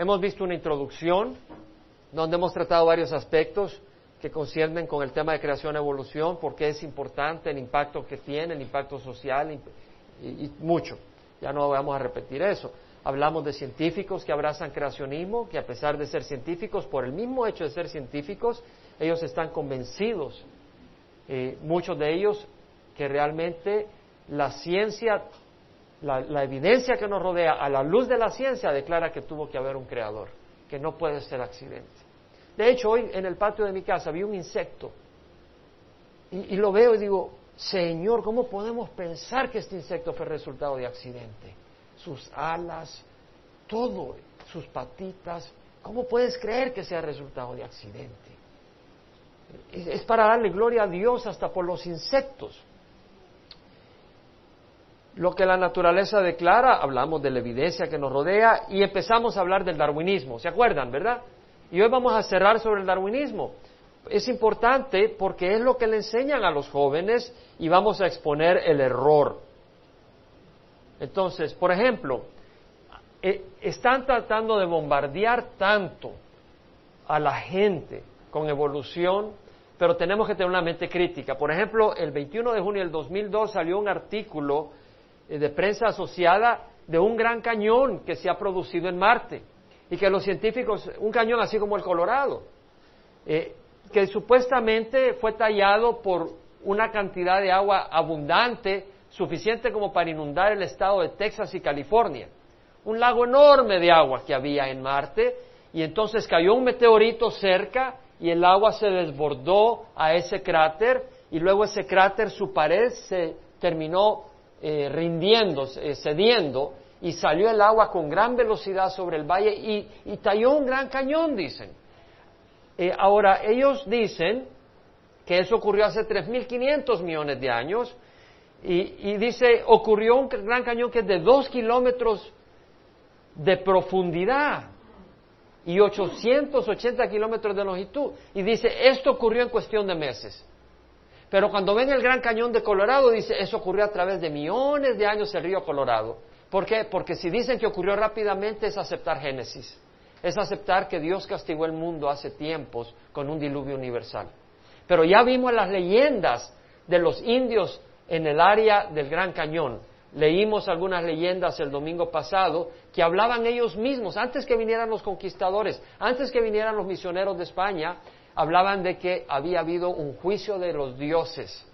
Hemos visto una introducción donde hemos tratado varios aspectos que conciernen con el tema de creación y evolución, porque es importante el impacto que tiene, el impacto social y, mucho. Ya no vamos a repetir eso. Hablamos de científicos que abrazan creacionismo, que a pesar de ser científicos, por el mismo hecho de ser científicos, ellos están convencidos, eh, muchos de ellos, que realmente la ciencia, la evidencia que nos rodea, a la luz de la ciencia, declara que tuvo que haber un creador, que no puede ser accidente. De hecho, hoy en el patio de mi casa vi un insecto y, lo veo y digo, Señor, ¿cómo podemos pensar que este insecto fue resultado de accidente? Sus alas, todo, sus patitas, ¿cómo puedes creer que sea resultado de accidente? Es para darle gloria a Dios hasta por los insectos. Lo que la naturaleza declara, hablamos de la evidencia que nos rodea y empezamos a hablar del darwinismo. ¿Se acuerdan, verdad? Y hoy vamos a cerrar sobre el darwinismo. Es importante porque es lo que le enseñan a los jóvenes y vamos a exponer el error. Entonces, por ejemplo, eh, están tratando de bombardear tanto a la gente con evolución, pero tenemos que tener una mente crítica. Por ejemplo, el 21 de junio del 2002 salió un artículo de prensa asociada de un gran cañón que se ha producido en Marte. Y que los científicos, un cañón así como el Colorado, eh, que supuestamente fue tallado por una cantidad de agua abundante, suficiente como para inundar el estado de Texas y California. Un lago enorme de agua que había en Marte, y entonces cayó un meteorito cerca y el agua se desbordó a ese cráter, y luego ese cráter, su pared se terminó eh, rindiendo, eh, cediendo, y salió el agua con gran velocidad sobre el valle y, talló un gran cañón, dicen. Eh, ahora, ellos dicen que eso ocurrió hace 3.500 millones de años y, dice, ocurrió un gran cañón que es de dos kilómetros de profundidad y 880 kilómetros de longitud. Y dice, esto ocurrió en cuestión de meses. Pero cuando ven el Gran Cañón de Colorado, dice, eso ocurrió a través de millones de años el río Colorado. ¿Por qué? Porque si dicen que ocurrió rápidamente es aceptar Génesis, es aceptar que Dios castigó el mundo hace tiempos con un diluvio universal. Pero ya vimos las leyendas de los indios en el área del Gran Cañón. Leímos algunas leyendas el domingo pasado que hablaban ellos mismos, antes que vinieran los conquistadores, antes que vinieran los misioneros de España, hablaban de que había habido un juicio de los dioses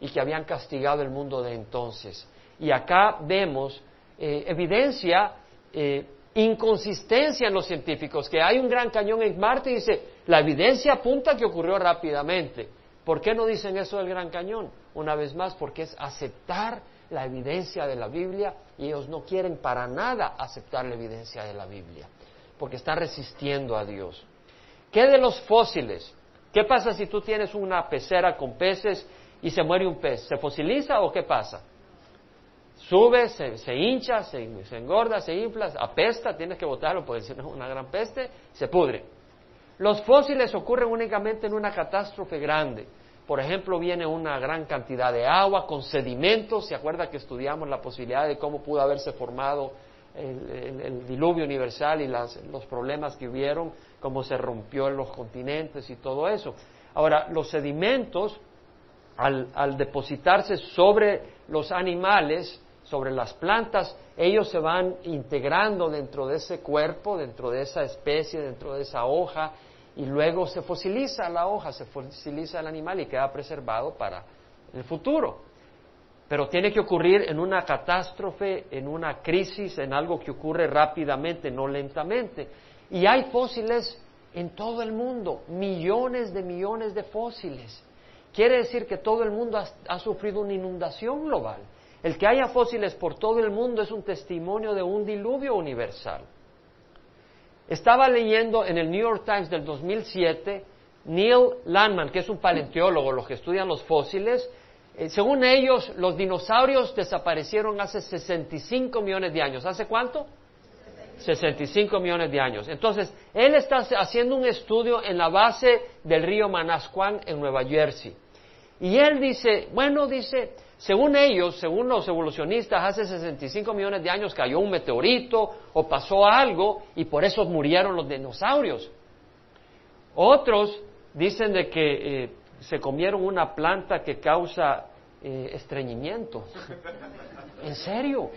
y que habían castigado el mundo de entonces. Y acá vemos eh, evidencia eh, inconsistencia en los científicos, que hay un gran cañón en Marte y dice, la evidencia apunta que ocurrió rápidamente. ¿Por qué no dicen eso del gran cañón? Una vez más, porque es aceptar la evidencia de la Biblia y ellos no quieren para nada aceptar la evidencia de la Biblia, porque están resistiendo a Dios. ¿Qué de los fósiles? ¿Qué pasa si tú tienes una pecera con peces y se muere un pez? ¿Se fosiliza o qué pasa? sube, se, hincha, se, engorda, se infla, apesta, tienes que botarlo porque si no es una gran peste, se pudre. Los fósiles ocurren únicamente en una catástrofe grande. Por ejemplo, viene una gran cantidad de agua con sedimentos. ¿Se acuerda que estudiamos la posibilidad de cómo pudo haberse formado el, diluvio universal y los problemas que hubieron, cómo se rompió en los continentes y todo eso? Ahora, los sedimentos, al depositarse sobre los animales, sobre las plantas, ellos se van integrando dentro de ese cuerpo, dentro de esa especie, dentro de esa hoja, y luego se fosiliza la hoja, se fosiliza el animal y queda preservado para el futuro. Pero tiene que ocurrir en una catástrofe, en una crisis, en algo que ocurre rápidamente, no lentamente. Y hay fósiles en todo el mundo, millones de millones de fósiles. Quiere decir que todo el mundo ha, sufrido una inundación global. El que haya fósiles por todo el mundo es un testimonio de un diluvio universal. Estaba leyendo en el New York Times del 2007, Neil Landman, que es un paleontólogo, los que estudian los fósiles, eh, según ellos, los dinosaurios desaparecieron hace 65 millones de años. ¿Hace cuánto? 65 millones de años. Entonces, él está haciendo un estudio en la base del río Manasquan en Nueva Jersey. Y él dice, bueno, dice, según ellos, según los evolucionistas, hace 65 millones de años cayó un meteorito o pasó algo y por eso murieron los dinosaurios. Otros dicen de que eh, se comieron una planta que causa eh, estreñimiento. ¿En serio?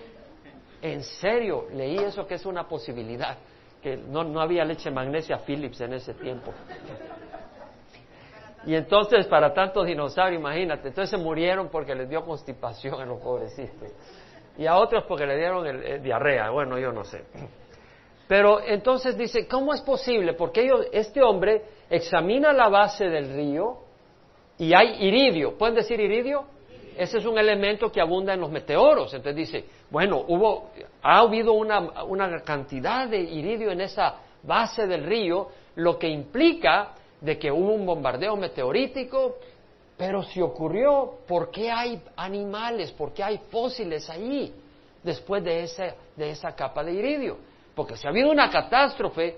En serio, leí eso que es una posibilidad, que no, no había leche magnesia Philips en ese tiempo. Y entonces, para tantos dinosaurios, imagínate, entonces se murieron porque les dio constipación a los pobrecitos. Y a otros porque le dieron el, diarrea, bueno, yo no sé. Pero entonces dice, ¿cómo es posible? Porque ellos, este hombre examina la base del río y hay iridio. ¿Pueden decir iridio? Ese es un elemento que abunda en los meteoros. Entonces dice, bueno, hubo, ha habido una, una cantidad de iridio en esa base del río, lo que implica de que hubo un bombardeo meteorítico, pero si ocurrió, ¿por qué hay animales? ¿Por qué hay fósiles ahí después de esa, de esa capa de iridio? Porque si ha habido una catástrofe,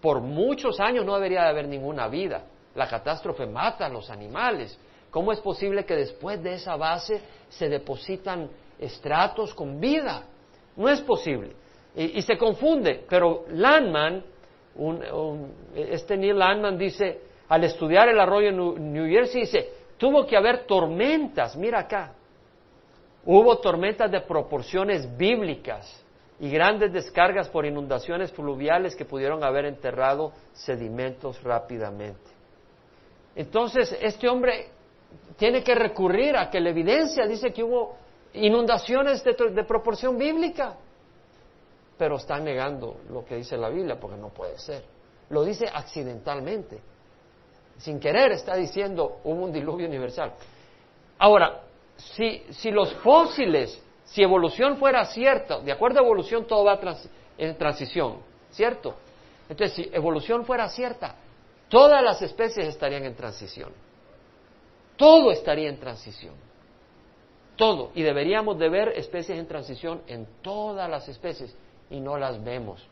por muchos años no debería de haber ninguna vida. La catástrofe mata a los animales. ¿Cómo es posible que después de esa base se depositan estratos con vida? No es posible. Y, se confunde, pero Landman, este Neil Landman dice, al estudiar el arroyo en New Jersey, dice, tuvo que haber tormentas, mira acá, hubo tormentas de proporciones bíblicas y grandes descargas por inundaciones fluviales que pudieron haber enterrado sedimentos rápidamente. Entonces, este hombre tiene que recurrir a que la evidencia dice que hubo inundaciones de, proporción bíblica, pero está negando lo que dice la Biblia porque no puede ser. Lo dice accidentalmente, sin querer está diciendo hubo un diluvio universal. Ahora, si, si los fósiles, si evolución fuera cierta, de acuerdo a evolución todo va en transición, ¿cierto? Entonces, si evolución fuera cierta, todas las especies estarían en transición. Todo estaría en transición. Todo. Y deberíamos de ver especies en transición en todas las especies y no las vemos.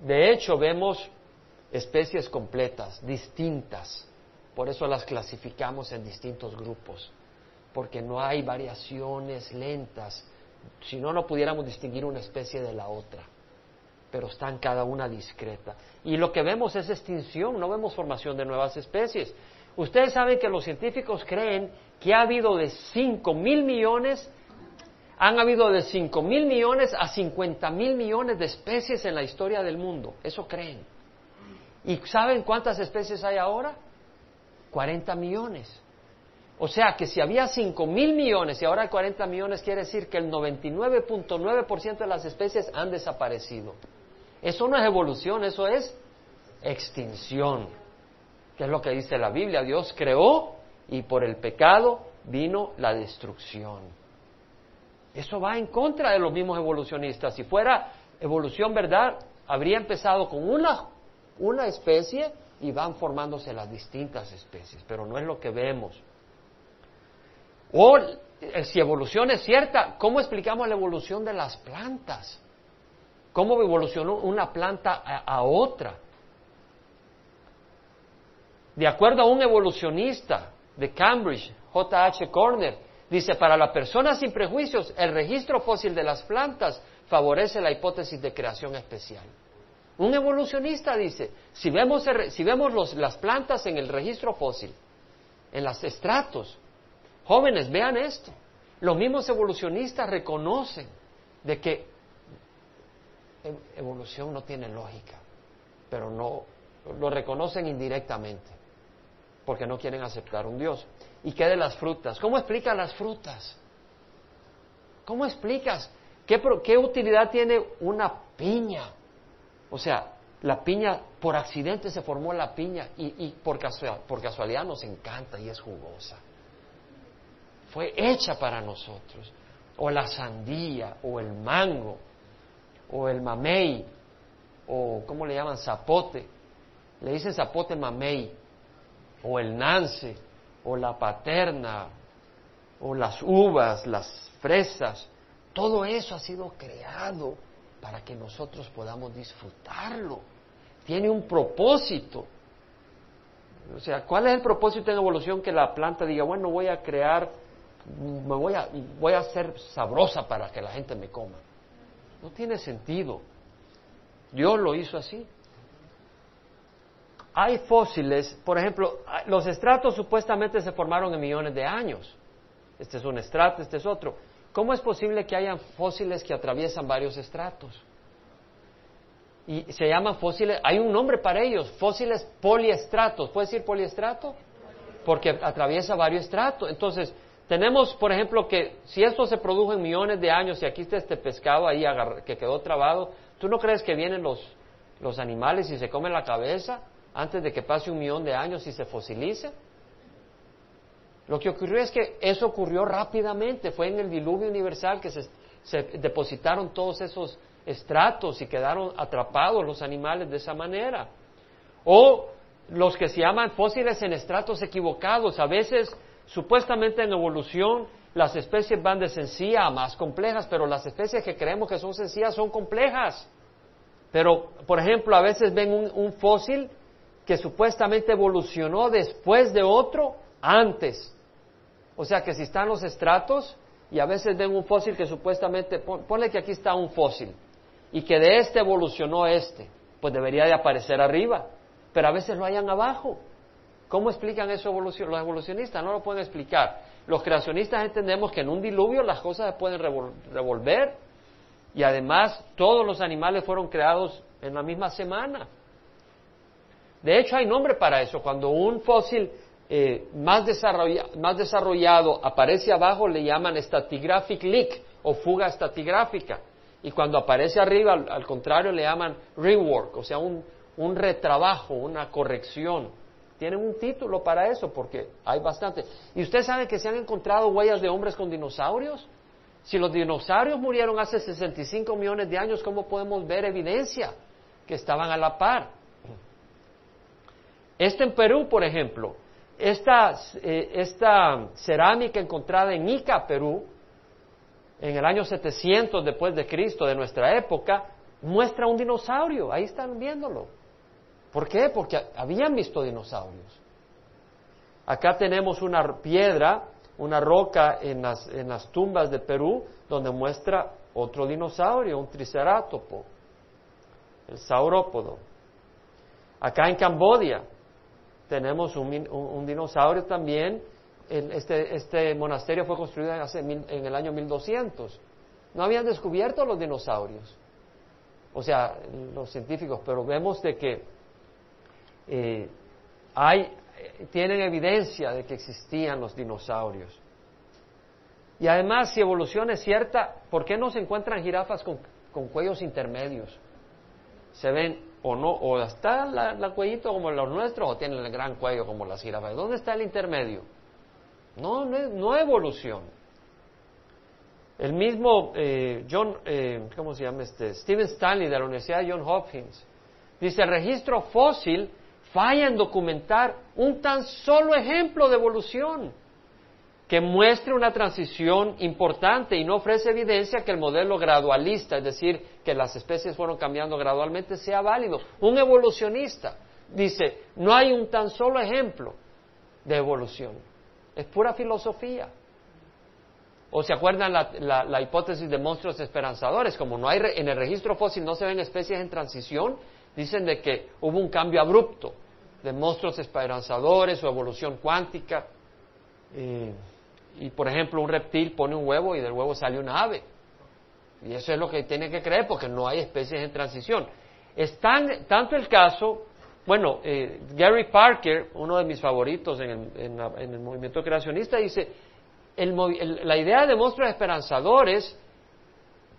De hecho, vemos especies completas, distintas. Por eso las clasificamos en distintos grupos, porque no hay variaciones lentas. Si no, no pudiéramos distinguir una especie de la otra, pero están cada una discreta. Y lo que vemos es extinción, no vemos formación de nuevas especies. Ustedes saben que los científicos creen que ha habido de 5 mil millones, han habido de 5 mil millones a 50 mil millones de especies en la historia del mundo. Eso creen. ¿Y saben cuántas especies hay ahora? 40 millones. O sea que si había 5 mil millones y ahora hay 40 millones, quiere decir que el 99.9% de las especies han desaparecido. Eso no es evolución, eso es extinción que es lo que dice la Biblia. Dios creó y por el pecado vino la destrucción. Eso va en contra de los mismos evolucionistas. Si fuera evolución verdad, habría empezado con una, una especie y van formándose las distintas especies, pero no es lo que vemos. O eh, si evolución es cierta, ¿cómo explicamos la evolución de las plantas? ¿Cómo evolucionó una planta a otra? De acuerdo a un evolucionista de Cambridge, J.H. Corner, dice, para la persona sin prejuicios, el registro fósil de las plantas favorece la hipótesis de creación especial. Un evolucionista dice, si vemos, si vemos las plantas en el registro fósil, en los estratos, jóvenes, vean esto, los mismos evolucionistas reconocen de que evolución no tiene lógica, pero no lo reconocen indirectamente porque no quieren aceptar un Dios. ¿Y qué de las frutas? ¿Cómo explicas las frutas? ¿Cómo explicas qué, utilidad tiene una piña? O sea, la piña, por accidente se formó la piña y, por, por casualidad nos encanta y es jugosa. Fue hecha para nosotros. O la sandía, o el mango, o el mamey, o ¿cómo le llaman? Zapote. Le dicen zapote mamey o el nance, o la paterna, o las uvas, las fresas, todo eso ha sido creado para que nosotros podamos disfrutarlo. Tiene un propósito. O sea, ¿cuál es el propósito en evolución que la planta diga, bueno, voy a crear me voy a, voy a ser sabrosa para que la gente me coma. No tiene sentido. Dios lo hizo así. Hay fósiles, por ejemplo, los estratos supuestamente se formaron en millones de años. Este es un estrato, este es otro. ¿Cómo es posible que hayan fósiles que atraviesan varios estratos? Y se llaman fósiles, hay un nombre para ellos, fósiles poliestratos. ¿Puede decir poliestrato? Porque atraviesa varios estratos. Entonces, tenemos, por ejemplo, que si esto se produjo en millones de años y aquí está este pescado ahí que quedó trabado, ¿tú no crees que vienen los, los animales y se comen la cabeza antes de que pase un millón de años y se fosilice? Lo que ocurrió es que eso ocurrió rápidamente, fue en el diluvio universal que se, depositaron todos esos estratos y quedaron atrapados los animales de esa manera. O los que se llaman fósiles en estratos equivocados, a veces supuestamente en evolución las especies van de sencilla a más complejas, pero las especies que creemos que son sencillas son complejas. Pero, por ejemplo, a veces ven un fósil que supuestamente evolucionó después de otro antes. O sea que si están los estratos y a veces ven un fósil que supuestamente, ponle que aquí está un fósil y que de este evolucionó este, pues debería de aparecer arriba, pero a veces lo hayan abajo. ¿Cómo explican eso los evolucionistas? No lo pueden explicar. Los creacionistas entendemos que en un diluvio las cosas se pueden revolver y además todos los animales fueron creados en la misma semana. De hecho, hay nombre para eso. Cuando un fósil eh, más, desarrollado aparece abajo le llaman stratigraphic leak o fuga estratigráfica. Y cuando aparece arriba, al, contrario, le llaman rework, o sea, un, un, retrabajo, una corrección. Tienen un título para eso porque hay bastante. ¿Y usted sabe que se han encontrado huellas de hombres con dinosaurios? Si los dinosaurios murieron hace 65 millones de años, ¿cómo podemos ver evidencia que estaban a la par? Este en Perú, por ejemplo, esta, eh, esta cerámica encontrada en Ica, Perú, en el año 700 después de Cristo, de nuestra época, muestra un dinosaurio. Ahí están viéndolo. ¿Por qué? Porque habían visto dinosaurios. Acá tenemos una piedra, una roca en las, en las tumbas de Perú, donde muestra otro dinosaurio, un triceratopo, el saurópodo. Acá en Cambodia tenemos un, dinosaurio también. Este, este, monasterio fue construido en, en el año 1200. No habían descubierto los dinosaurios, o sea, los científicos, pero vemos de que eh, hay, tienen evidencia de que existían los dinosaurios. Y además, si evolución es cierta, ¿por qué no se encuentran jirafas con, con cuellos intermedios? Se ven o no, o está la, cuellito como los nuestros, o tienen el gran cuello como las jirafas. ¿Dónde está el intermedio? No, no, hay evolución. El mismo eh, John, eh, ¿cómo se llama este? Stephen Stanley de la Universidad de John Hopkins dice el registro fósil falla en documentar un tan solo ejemplo de evolución que muestre una transición importante y no ofrece evidencia que el modelo gradualista, es decir, que las especies fueron cambiando gradualmente, sea válido. Un evolucionista dice, no hay un tan solo ejemplo de evolución, es pura filosofía. ¿O se acuerdan la, hipótesis de monstruos esperanzadores? Como no hay en el registro fósil no se ven especies en transición, dicen de que hubo un cambio abrupto de monstruos esperanzadores o evolución cuántica. Eh, y por ejemplo un reptil pone un huevo y del huevo sale una ave. Y eso es lo que tiene que creer porque no hay especies en transición. Es tanto el caso, bueno, eh, Gary Parker, uno de mis favoritos en el, movimiento creacionista, dice, la idea de monstruos esperanzadores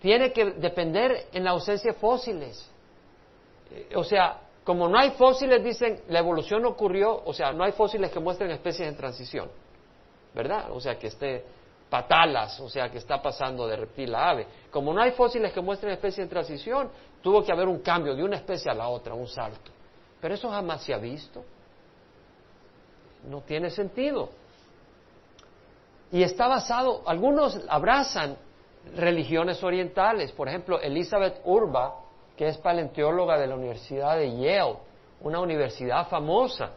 tiene que depender en la ausencia de fósiles. Eh, o sea, como no hay fósiles, dicen, la evolución ocurrió, o sea, no hay fósiles que muestren especies en transición. ¿Verdad? O sea, que esté patalas, o sea, que está pasando de reptil a ave. Como no hay fósiles que muestren especie en transición, tuvo que haber un cambio de una especie a la otra, un salto. Pero eso jamás se ha visto. No tiene sentido. Y está basado, algunos abrazan religiones orientales, por ejemplo, Elizabeth Urba, que es paleontóloga de la Universidad de Yale, una universidad famosa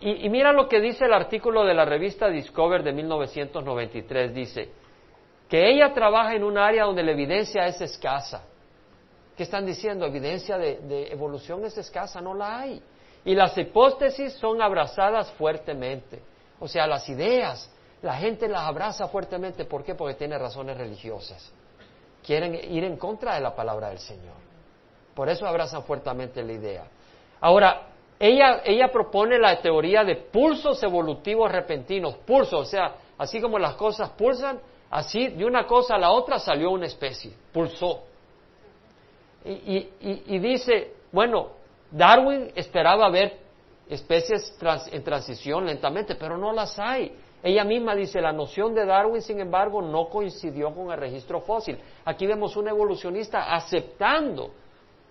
y, y, mira lo que dice el artículo de la revista Discover de 1993. Dice que ella trabaja en un área donde la evidencia es escasa. ¿Qué están diciendo? Evidencia de, de evolución es escasa, no la hay. Y las hipótesis son abrazadas fuertemente. O sea, las ideas, la gente las abraza fuertemente. ¿Por qué? Porque tiene razones religiosas. Quieren ir en contra de la palabra del Señor. Por eso abrazan fuertemente la idea. Ahora, ella, ella propone la teoría de pulsos evolutivos repentinos. Pulsos, o sea, así como las cosas pulsan, así de una cosa a la otra salió una especie. Pulsó. Y, y, y dice, bueno, Darwin esperaba ver especies en transición lentamente, pero no las hay. Ella misma dice, la noción de Darwin, sin embargo, no coincidió con el registro fósil. Aquí vemos un evolucionista aceptando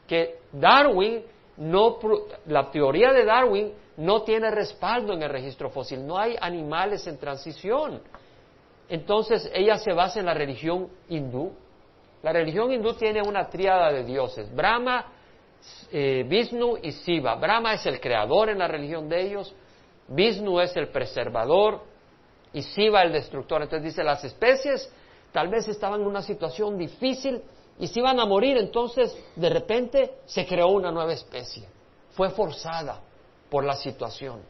que Darwin no, la teoría de Darwin no tiene respaldo en el registro fósil, no hay animales en transición. Entonces ella se basa en la religión hindú. La religión hindú tiene una tríada de dioses, Brahma, eh, Vishnu y Siva. Brahma es el creador en la religión de ellos, Vishnu es el preservador y Siva el destructor. Entonces dice, las especies tal vez estaban en una situación difícil y se iban a morir, entonces de repente se creó una nueva especie. Fue forzada por la situación.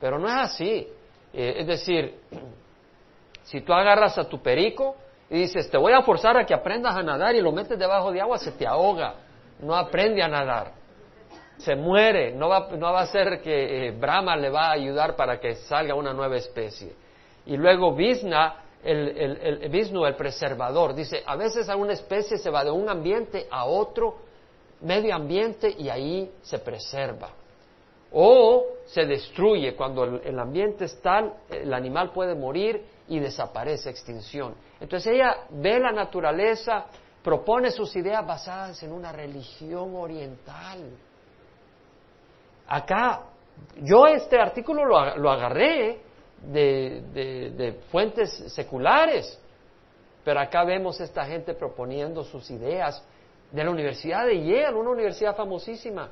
Pero no es así. Eh, es decir, si tú agarras a tu perico y dices, te voy a forzar a que aprendas a nadar y lo metes debajo de agua, se te ahoga no aprende a nadar, se muere, no va, a ser que eh, Brahma le va a ayudar para que salga una nueva especie. Y luego Vishna, el, el, el, el preservador, dice, a veces a una especie se va de un ambiente a otro medio ambiente y ahí se preserva. O se destruye cuando el, el ambiente es tal, el animal puede morir y desaparece, extinción. Entonces ella ve la naturaleza, propone sus ideas basadas en una religión oriental. Acá, yo este artículo lo, agarré de, fuentes seculares, pero acá vemos esta gente proponiendo sus ideas de la Universidad de Yale, una universidad famosísima,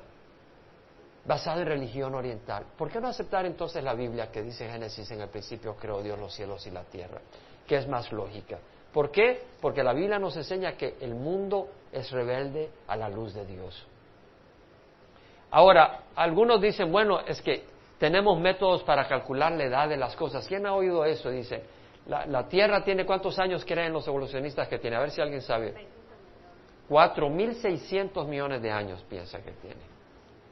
basada en religión oriental. ¿Por qué no aceptar entonces la Biblia que dice Génesis en el principio creó Dios los cielos y la tierra, que es más lógica? ¿Por qué? Porque la Biblia nos enseña que el mundo es rebelde a la luz de Dios. Ahora, algunos dicen, bueno, es que tenemos métodos para calcular la edad de las cosas. ¿Quién ha oído eso? Dice, la, Tierra tiene cuántos años creen los evolucionistas que tiene. A ver si alguien sabe. 4.600 millones de años piensa que tiene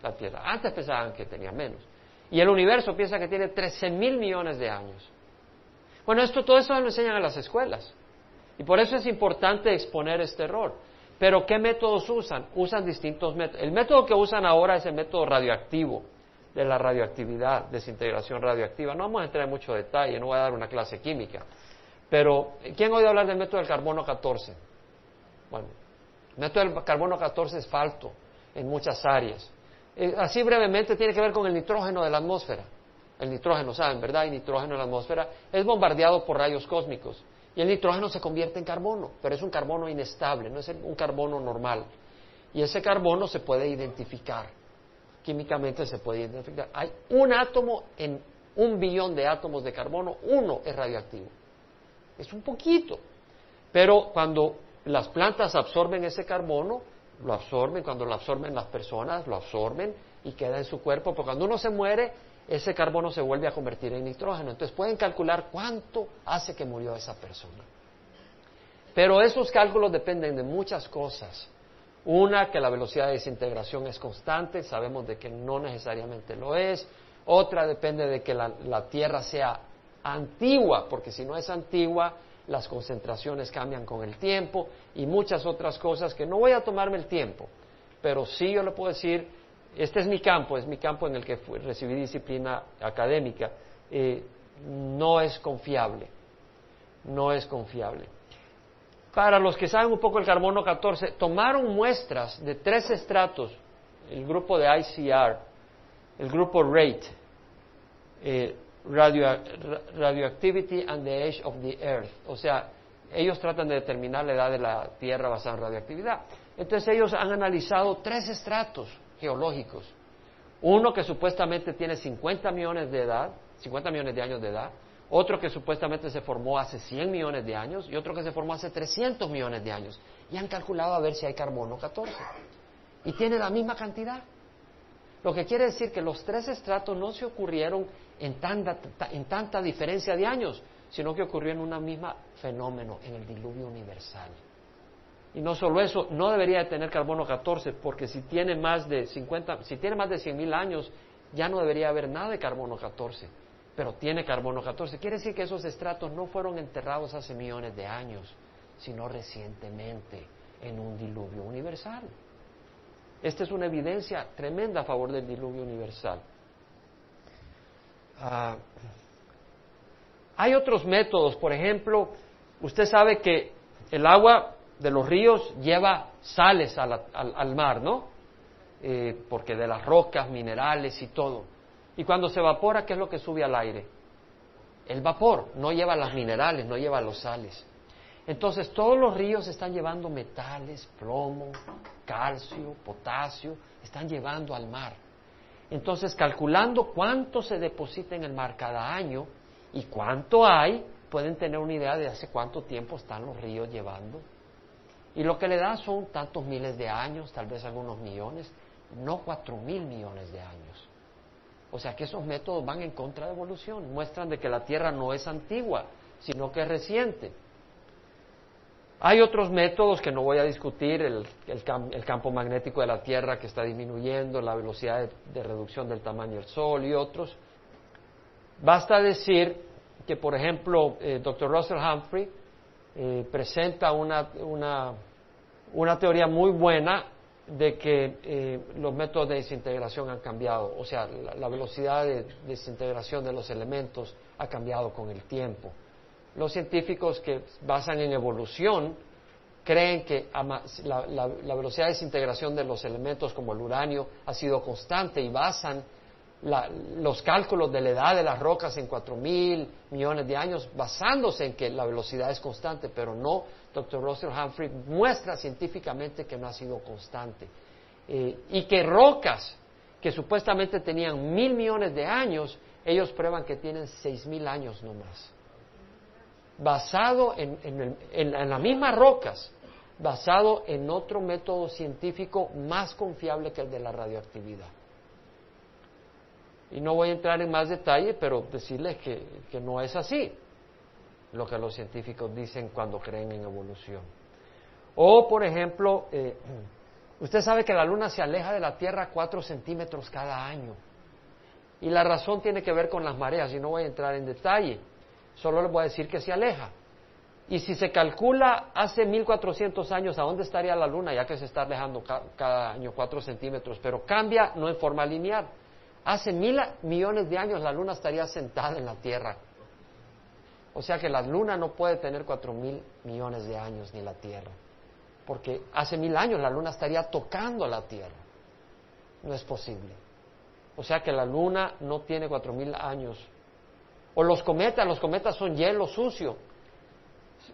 la Tierra. Antes pensaban que tenía menos. Y el universo piensa que tiene 13.000 millones de años. Bueno, esto, todo eso lo enseñan en las escuelas. Y por eso es importante exponer este error. Pero ¿qué métodos usan? Usan distintos métodos. El método que usan ahora es el método radioactivo, de la radioactividad, desintegración radioactiva. No vamos a entrar en mucho detalle, no voy a dar una clase química. Pero, ¿quién ha oído hablar del método del carbono 14? Bueno, el método del carbono 14 es falto en muchas áreas. Eh, así brevemente tiene que ver con el nitrógeno de la atmósfera. El nitrógeno, ¿saben, verdad? El nitrógeno en la atmósfera es bombardeado por rayos cósmicos. Y el nitrógeno se convierte en carbono, pero es un carbono inestable, no es un carbono normal. Y ese carbono se puede identificar, químicamente se puede identificar. Hay un átomo en un billón de átomos de carbono, uno es radioactivo. Es un poquito. Pero cuando las plantas absorben ese carbono, lo absorben, cuando lo absorben las personas, lo absorben y queda en su cuerpo, porque cuando uno se muere, ese carbono se vuelve a convertir en nitrógeno. Entonces pueden calcular cuánto hace que murió esa persona. Pero esos cálculos dependen de muchas cosas. Una, que la velocidad de desintegración es constante, sabemos de que no necesariamente lo es. Otra depende de que la, la Tierra sea antigua, porque si no es antigua, las concentraciones cambian con el tiempo y muchas otras cosas que no voy a tomarme el tiempo. Pero sí yo le puedo decir este es mi campo, es mi campo en el que recibí disciplina académica, eh, no es confiable, no es confiable. Para los que saben un poco el carbono 14, tomaron muestras de tres estratos, el grupo de ICR, el grupo RATE, eh, Radioactivity and the Age of the Earth, o sea, ellos tratan de determinar la edad de la Tierra basada en radioactividad. Entonces ellos han analizado tres estratos geológicos. Uno que supuestamente tiene 50 millones de edad, 50 millones de años de edad, otro que supuestamente se formó hace 100 millones de años y otro que se formó hace 300 millones de años. Y han calculado a ver si hay carbono 14. Y tiene la misma cantidad. Lo que quiere decir que los tres estratos no se ocurrieron en tanta, en tanta diferencia de años, sino que ocurrió en un mismo fenómeno, en el diluvio universal. Y no solo eso, no debería de tener carbono 14, porque si tiene más de 50, si tiene más de 100 mil años, ya no debería haber nada de carbono 14, pero tiene carbono 14. Quiere decir que esos estratos no fueron enterrados hace millones de años, sino recientemente en un diluvio universal. Esta es una evidencia tremenda a favor del diluvio universal. Ah, hay otros métodos, por ejemplo, usted sabe que el agua de los ríos lleva sales al, mar, ¿no? Eh, porque de las rocas, minerales y todo. Y cuando se evapora, ¿qué es lo que sube al aire? El vapor, no lleva las minerales, no lleva los sales. Entonces todos los ríos están llevando metales, plomo, calcio, potasio, están llevando al mar. Entonces calculando cuánto se deposita en el mar cada año y cuánto hay, pueden tener una idea de hace cuánto tiempo están los ríos llevando y lo que le da son tantos miles de años, tal vez algunos millones, no cuatro mil millones de años. O sea que esos métodos van en contra de evolución, muestran de que la Tierra no es antigua, sino que es reciente. Hay otros métodos que no voy a discutir, el, campo magnético de la Tierra que está disminuyendo, la velocidad de, reducción del tamaño del Sol y otros. Basta decir que, por ejemplo, el eh, Dr. Russell Humphrey eh, presenta una, una, teoría muy buena de que eh, los métodos de desintegración han cambiado, o sea, la, velocidad de desintegración de los elementos ha cambiado con el tiempo. Los científicos que basan en evolución creen que la, la, velocidad de desintegración de los elementos como el uranio ha sido constante y basan los cálculos de la edad de las rocas en cuatro mil millones de años basándose en que la velocidad es constante, pero no, Dr. Russell Humphrey muestra científicamente que no ha sido constante. Eh, y que rocas que supuestamente tenían mil millones de años, ellos prueban que tienen seis mil años nomás. Basado en, en las mismas rocas, basado en otro método científico más confiable que el de la radioactividad. Y no voy a entrar en más detalle, pero decirles que, no es así lo que los científicos dicen cuando creen en evolución. O, por ejemplo, eh, usted sabe que la Luna se aleja de la Tierra cuatro centímetros cada año. Y la razón tiene que ver con las mareas, y no voy a entrar en detalle. Solo les voy a decir que se aleja. Y si se calcula hace 1400 años a dónde estaría la Luna, ya que se está alejando cada año cuatro centímetros, pero cambia no en forma lineal, Hace mil millones de años la luna estaría sentada en la Tierra. O sea que la luna no puede tener cuatro mil millones de años ni la Tierra. Porque hace mil años la luna estaría tocando la Tierra. No es posible. O sea que la luna no tiene cuatro mil años. O los cometas, los cometas son hielo sucio.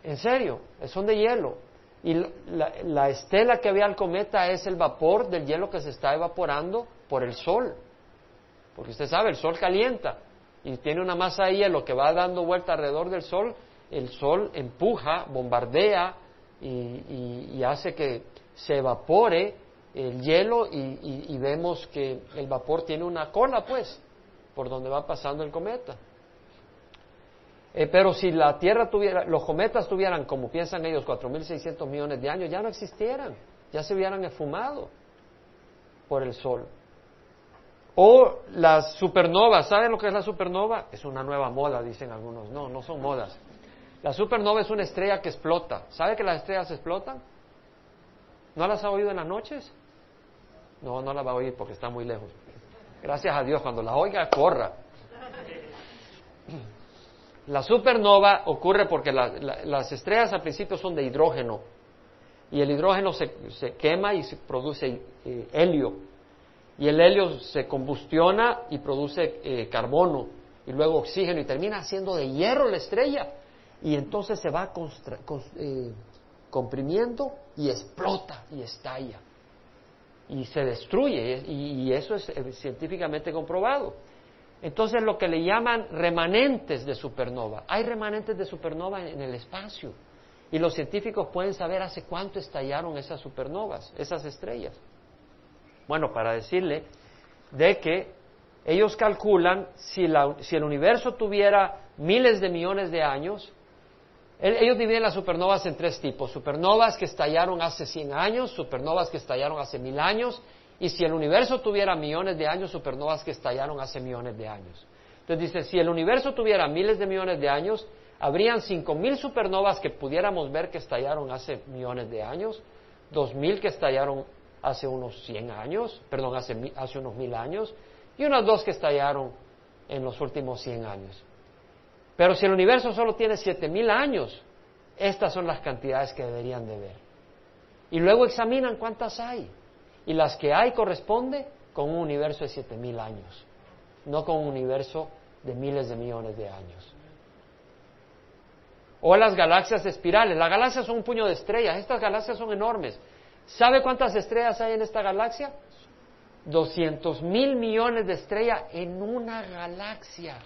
En serio, son de hielo. Y la, la estela que ve al cometa es el vapor del hielo que se está evaporando por el sol. Porque usted sabe, el sol calienta y tiene una masa de hielo que va dando vuelta alrededor del sol, el sol empuja, bombardea y, hace que se evapore el hielo y, vemos que el vapor tiene una cola, pues, por donde va pasando el cometa. Eh, pero si la Tierra tuviera, los cometas tuvieran, como piensan ellos, 4.600 millones de años, ya no existieran, ya se hubieran esfumado por el Sol. O las supernovas, ¿saben lo que es la supernova? Es una nueva moda, dicen algunos. No, no son modas. La supernova es una estrella que explota. ¿Sabe que las estrellas explotan? ¿No las ha oído en las noches? No, no las va a oír porque está muy lejos. Gracias a Dios, cuando las oiga, corra. La supernova ocurre porque las estrellas al principio son de hidrógeno y el hidrógeno se, quema y se produce eh, helio y el helio se combustiona y produce eh, carbono y luego oxígeno y termina haciendo de hierro la estrella y entonces se va eh, comprimiendo y explota y estalla. y se destruye, y, eso es eh, científicamente comprobado. Entonces, lo que le llaman remanentes de supernova. Hay remanentes de supernova en el espacio. Y los científicos pueden saber hace cuánto estallaron esas supernovas, esas estrellas. Bueno, para decirle de que ellos calculan si, si el universo tuviera miles de millones de años, ellos dividen las supernovas en tres tipos. Supernovas que estallaron hace 100 años, supernovas que estallaron hace mil años, y si el universo tuviera millones de años, supernovas que estallaron hace millones de años. Entonces dice, si el universo tuviera miles de millones de años, habrían cinco mil supernovas que pudiéramos ver que estallaron hace millones de años, dos mil que estallaron hace unos 100 años, perdón, hace, unos mil años, y unas dos que estallaron en los últimos 100 años. Pero si el universo solo tiene siete mil años, estas son las cantidades que deberían de ver. Y luego examinan cuántas hay. Y las que hay corresponde con un universo de siete mil años, no con un universo de miles de millones de años. O las galaxias espirales. Las galaxias son un puño de estrellas. Estas galaxias son enormes. ¿Sabe cuántas estrellas hay en esta galaxia? 200 mil millones de estrellas en una galaxia.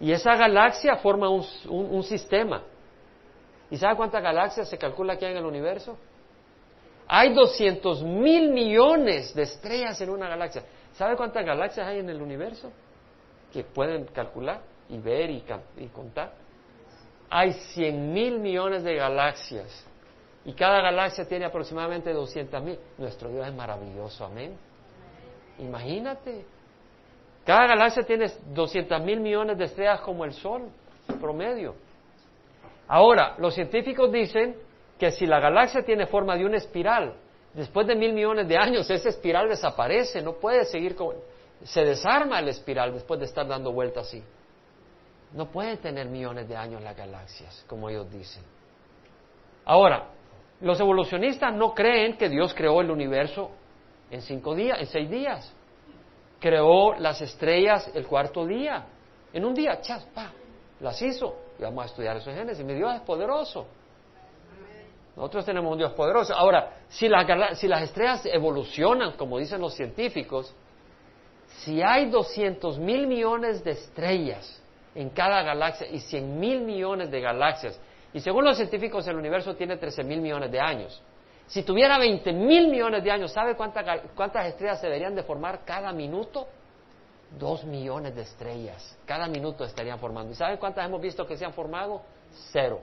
Y esa galaxia forma un, sistema. ¿Y sabe cuántas galaxias se calcula que hay en el universo? Hay 200 mil millones de estrellas en una galaxia. ¿Sabe cuántas galaxias hay en el universo? Que pueden calcular y ver y, y contar. Hay 100 mil millones de galaxias. Y cada galaxia tiene aproximadamente 200 mil. Nuestro Dios es maravilloso, amén. Imagínate. Cada galaxia tiene 200 mil millones de estrellas como el Sol, promedio. Ahora, los científicos dicen que si la galaxia tiene forma de una espiral, después de mil millones de años esa espiral desaparece, no puede seguir con... Se desarma la espiral después de estar dando vueltas así. No puede tener millones de años las galaxias, como ellos dicen. Ahora, los evolucionistas no creen que Dios creó el universo en cinco días, en seis días creó las estrellas el cuarto día. En un día, chas, pa, las hizo. Y vamos a estudiar eso en Génesis. Mi Dios es poderoso. Nosotros tenemos un Dios poderoso. Ahora, si, si las estrellas evolucionan, como dicen los científicos, si hay 200 mil millones de estrellas en cada galaxia y 100 mil millones de galaxias, y según los científicos el universo tiene 13 mil millones de años, si tuviera 20 mil millones de años, ¿sabe cuántas, estrellas se deberían de formar cada minuto? Dos millones de estrellas. Cada minuto estarían formando. ¿Y sabe cuántas hemos visto que se han formado? Cero.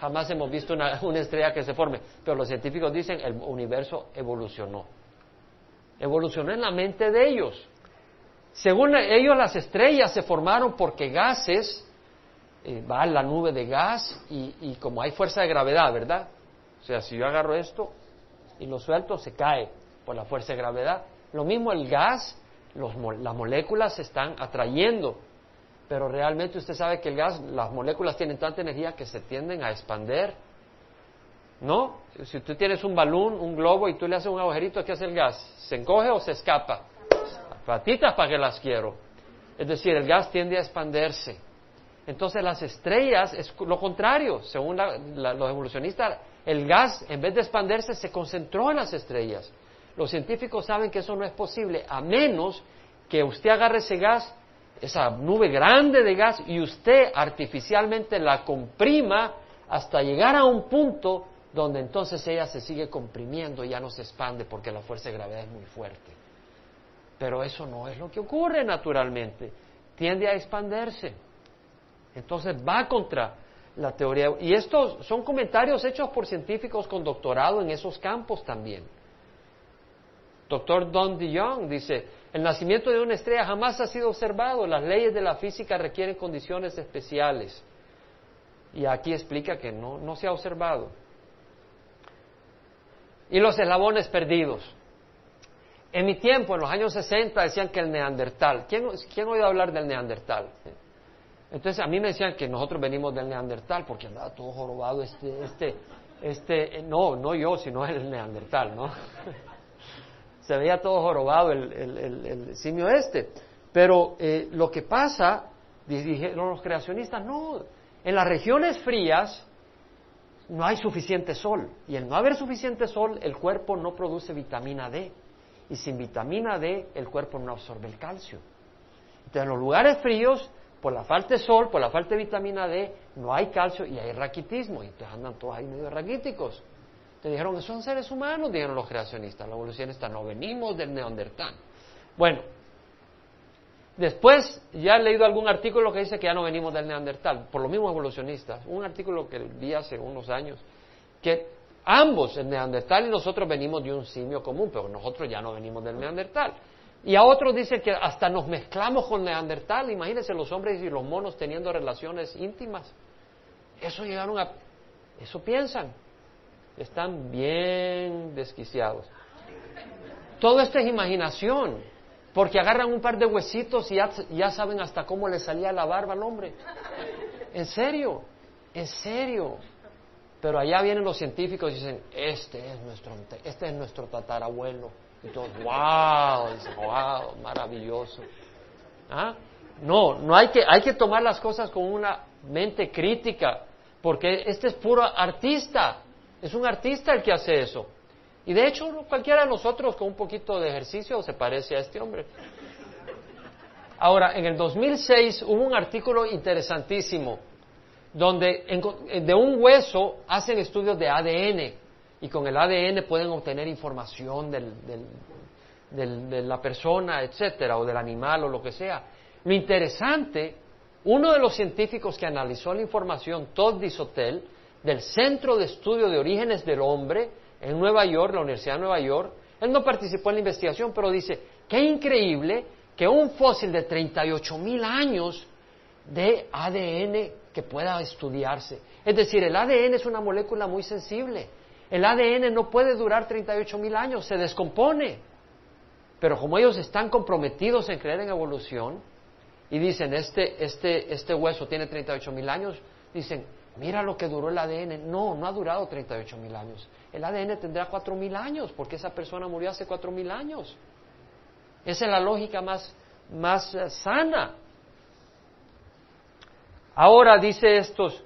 Jamás hemos visto una, una estrella que se forme. Pero los científicos dicen el universo evolucionó. Evolucionó en la mente de ellos. Según ellos, las estrellas se formaron porque gases, eh, va la nube de gas y, y como hay fuerza de gravedad, ¿verdad? O sea, si yo agarro esto y lo suelto, se cae por la fuerza de gravedad. Lo mismo el gas, las moléculas se están atrayendo, pero realmente usted sabe que el gas, las moléculas tienen tanta energía que se tienden a expander. ¿No? Si tú tienes un balón, un globo y tú le haces un agujerito, ¿qué hace el gas? ¿Se encoge o se escapa? Patitas para que las quiero. Es decir, el gas tiende a expandirse. Entonces las estrellas es lo contrario, según los evolucionistas, el gas, en vez de expandirse, se concentró en las estrellas. Los científicos saben que eso no es posible, a menos que usted agarre ese gas, esa nube grande de gas, y usted artificialmente la comprima hasta llegar a un punto donde entonces ella se sigue comprimiendo y ya no se expande porque la fuerza de gravedad es muy fuerte. Pero eso no es lo que ocurre naturalmente, tiende a expandirse. Entonces va contra la teoría. Y estos son comentarios hechos por científicos con doctorado en esos campos también. Doctor Don DeYoung dice, el nacimiento de una estrella jamás ha sido observado, las leyes de la física requieren condiciones especiales. Y aquí explica que no, no se ha observado. Y los eslabones perdidos. En mi tiempo, en los años 60, decían que el neandertal. ¿Quién, ¿quién ha oído hablar del neandertal? Entonces a mí me decían que nosotros venimos del neandertal porque andaba todo jorobado este, este, este, no, no yo, sino el neandertal, ¿no? Se veía todo jorobado el, el, simio este. Pero eh, lo que pasa, dijeron los creacionistas, no, en las regiones frías, no hay suficiente sol. Y el no haber suficiente sol, el cuerpo no produce vitamina D. Y sin vitamina D, el cuerpo no absorbe el calcio. Entonces, en los lugares fríos, por la falta de sol, por la falta de vitamina D, no hay calcio y hay raquitismo. Y entonces andan todos ahí medio raquíticos. Te dijeron son seres humanos, dijeron los creacionistas, los evolucionistas, no venimos del neandertal. Bueno, después ya he leído algún artículo que dice que ya no venimos del neandertal, por los mismos evolucionistas. Un artículo que vi hace unos años, que ambos, el neandertal y nosotros venimos de un simio común, pero nosotros ya no venimos del neandertal. Y a otros dicen que hasta nos mezclamos con neandertal. Imagínense los hombres y los monos teniendo relaciones íntimas. Eso llegaron a... Eso piensan están bien desquiciados. Todo esto es imaginación, porque agarran un par de huesitos y ya, saben hasta cómo le salía la barba al hombre. En serio, en serio. Pero allá vienen los científicos y dicen, este es nuestro, este es nuestro tatarabuelo. Y wow, wow, maravilloso. ¿Ah? No, no hay que, hay que tomar las cosas con una mente crítica, porque este es puro artista. Es un artista el que hace eso. Y de hecho, cualquiera de nosotros con un poquito de ejercicio se parece a este hombre. Ahora, en el 2006 hubo un artículo interesantísimo donde de un hueso hacen estudios de ADN y con el ADN pueden obtener información de la persona, etcétera, o del animal o lo que sea. Lo interesante, uno de los científicos que analizó la información, Todd Disotel, del Centro de Estudio de Orígenes del Hombre en Nueva York, la Universidad de Nueva York. Él no participó en la investigación, pero dice, qué increíble que un fósil de 38 mil años de ADN que pueda estudiarse. Es decir, el ADN es una molécula muy sensible. El ADN no puede durar 38 mil años, se descompone. Pero como ellos están comprometidos en creer en evolución y dicen, este, este, este hueso tiene 38 mil años, dicen, Mira lo que duró el ADN. No, no ha durado 38 mil años. El ADN tendrá 4 mil años porque esa persona murió hace 4 mil años. Esa es la lógica más, más eh, sana. Ahora dice estos,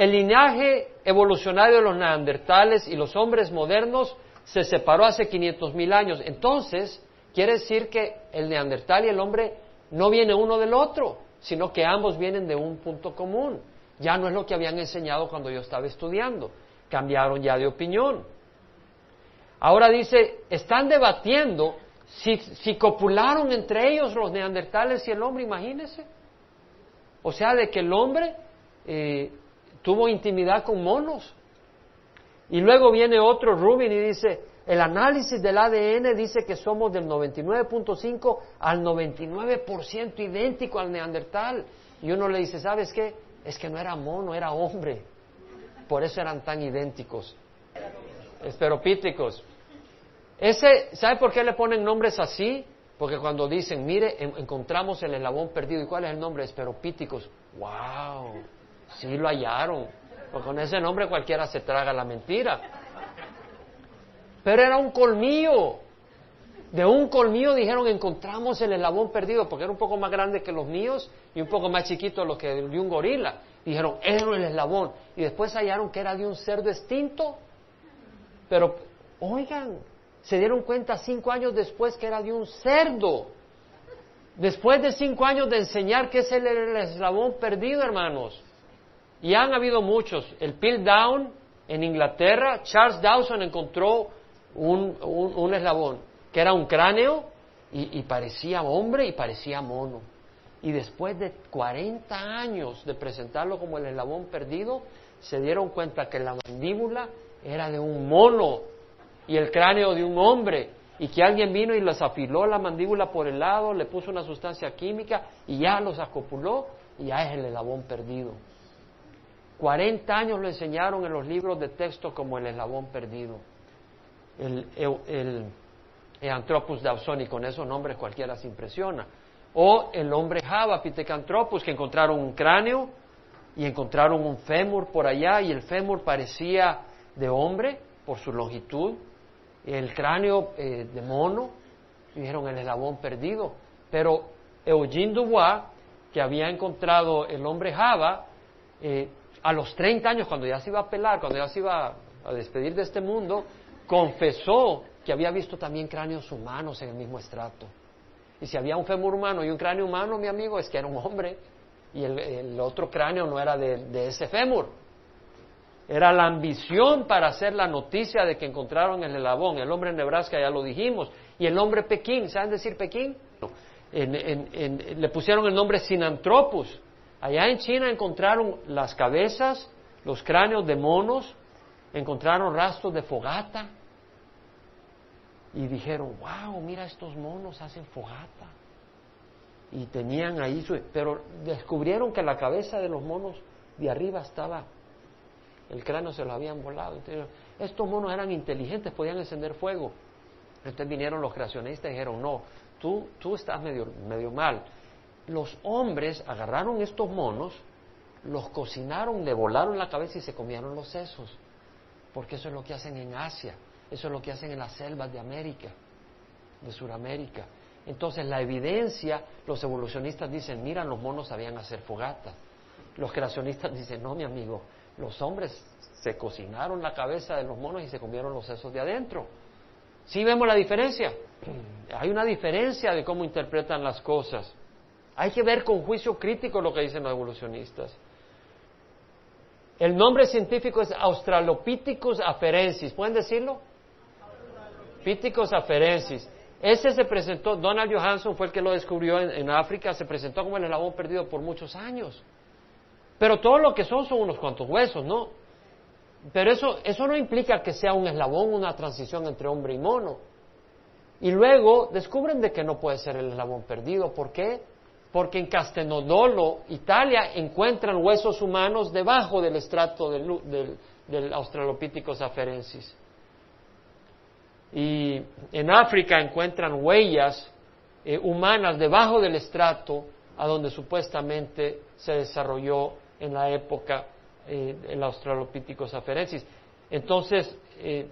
el linaje evolucionario de los neandertales y los hombres modernos se separó hace 500 mil años. Entonces, quiere decir que el neandertal y el hombre no vienen uno del otro, sino que ambos vienen de un punto común. Ya no es lo que habían enseñado cuando yo estaba estudiando. Cambiaron ya de opinión. Ahora dice, están debatiendo si, copularon entre ellos los neandertales y el hombre, imagínense. O sea, de que el hombre eh, tuvo intimidad con monos. Y luego viene otro Rubin y dice, el análisis del ADN dice que somos del 99.5 al 99% idéntico al neandertal. Y uno le dice, ¿sabes qué? es que no era mono, era hombre. Por eso eran tan idénticos. Esperopíticos. Ese, ¿Sabe por qué le ponen nombres así? Porque cuando dicen, mire, encontramos el eslabón perdido, ¿y cuál es el nombre? Esperopíticos. ¡Wow! Sí lo hallaron. Porque con ese nombre cualquiera se traga la mentira. Pero era un colmillo. De un colmillo dijeron encontramos el eslabón perdido, porque era un poco más grande que los míos y un poco más chiquito lo que de un gorila. Dijeron, era el eslabón. Y después hallaron que era de un cerdo extinto. Pero, oigan, se dieron cuenta cinco años después que era de un cerdo. Después de cinco años de enseñar que es el, eslabón perdido, hermanos. Y han habido muchos. El Piltdown en Inglaterra, Charles Dawson encontró un eslabón que era un cráneo y, parecía hombre y parecía mono. Y después de 40 años de presentarlo como el eslabón perdido, se dieron cuenta que la mandíbula era de un mono y el cráneo de un hombre y que alguien vino y les afiló la mandíbula por el lado, le puso una sustancia química y ya los acopuló y ya es el eslabón perdido. 40 años lo enseñaron en los libros de texto como el eslabón perdido. el, Anthropus dawsoni, con esos nombres cualquiera se impresiona. O el hombre Java, Pithecanthropus, que encontraron un cráneo y encontraron un fémur por allá y el fémur parecía de hombre por su longitud, el cráneo eh, de mono, y dijeron el eslabón perdido. Pero Eugene Dubois, que había encontrado el hombre Java, eh, a los 30 años, cuando ya se iba a pelar, cuando ya se iba a despedir de este mundo, confesó que había visto también cráneos humanos en el mismo estrato. Y si había un fémur humano y un cráneo humano, mi amigo, es que era un hombre. Y el, otro cráneo no era de, de, ese fémur. Era la ambición para hacer la noticia de que encontraron el elabón. El hombre en Nebraska ya lo dijimos. Y el hombre Pekín, ¿saben decir Pekín? le pusieron el nombre Sinanthropus. Allá en China encontraron las cabezas, los cráneos de monos, encontraron rastros de fogata y dijeron, wow, mira estos monos hacen fogata. Y tenían ahí su... Pero descubrieron que la cabeza de los monos de arriba estaba, el cráneo se lo habían volado. estos monos eran inteligentes, podían encender fuego. Entonces vinieron los creacionistas y dijeron, no, tú, tú estás medio, medio mal. Los hombres agarraron estos monos, los cocinaron, le volaron la cabeza y se comieron los sesos. Porque eso es lo que hacen en Asia, eso es lo que hacen en las selvas de América, de Sudamérica. Entonces la evidencia, los evolucionistas dicen, mira, los monos sabían hacer fogatas. Los creacionistas dicen, no, mi amigo, los hombres se cocinaron la cabeza de los monos y se comieron los sesos de adentro. ¿Sí vemos la diferencia? Hay una diferencia de cómo interpretan las cosas. Hay que ver con juicio crítico lo que dicen los evolucionistas. El nombre científico es Australopithecus afarensis. ¿Pueden decirlo? Pithecus afarensis. Ese se presentó, Donald Johansson fue el que lo descubrió en, en, África, se presentó como el eslabón perdido por muchos años. Pero todo lo que son son unos cuantos huesos, ¿no? Pero eso, eso no implica que sea un eslabón, una transición entre hombre y mono. Y luego descubren de que no puede ser el eslabón perdido. ¿Por qué? Porque en Castenodolo, Italia, encuentran huesos humanos debajo del estrato del, del, Australopithecus afarensis. Y en África encuentran huellas eh, humanas debajo del estrato a donde supuestamente se desarrolló en la época eh, el Australopithecus afarensis. Entonces, eh,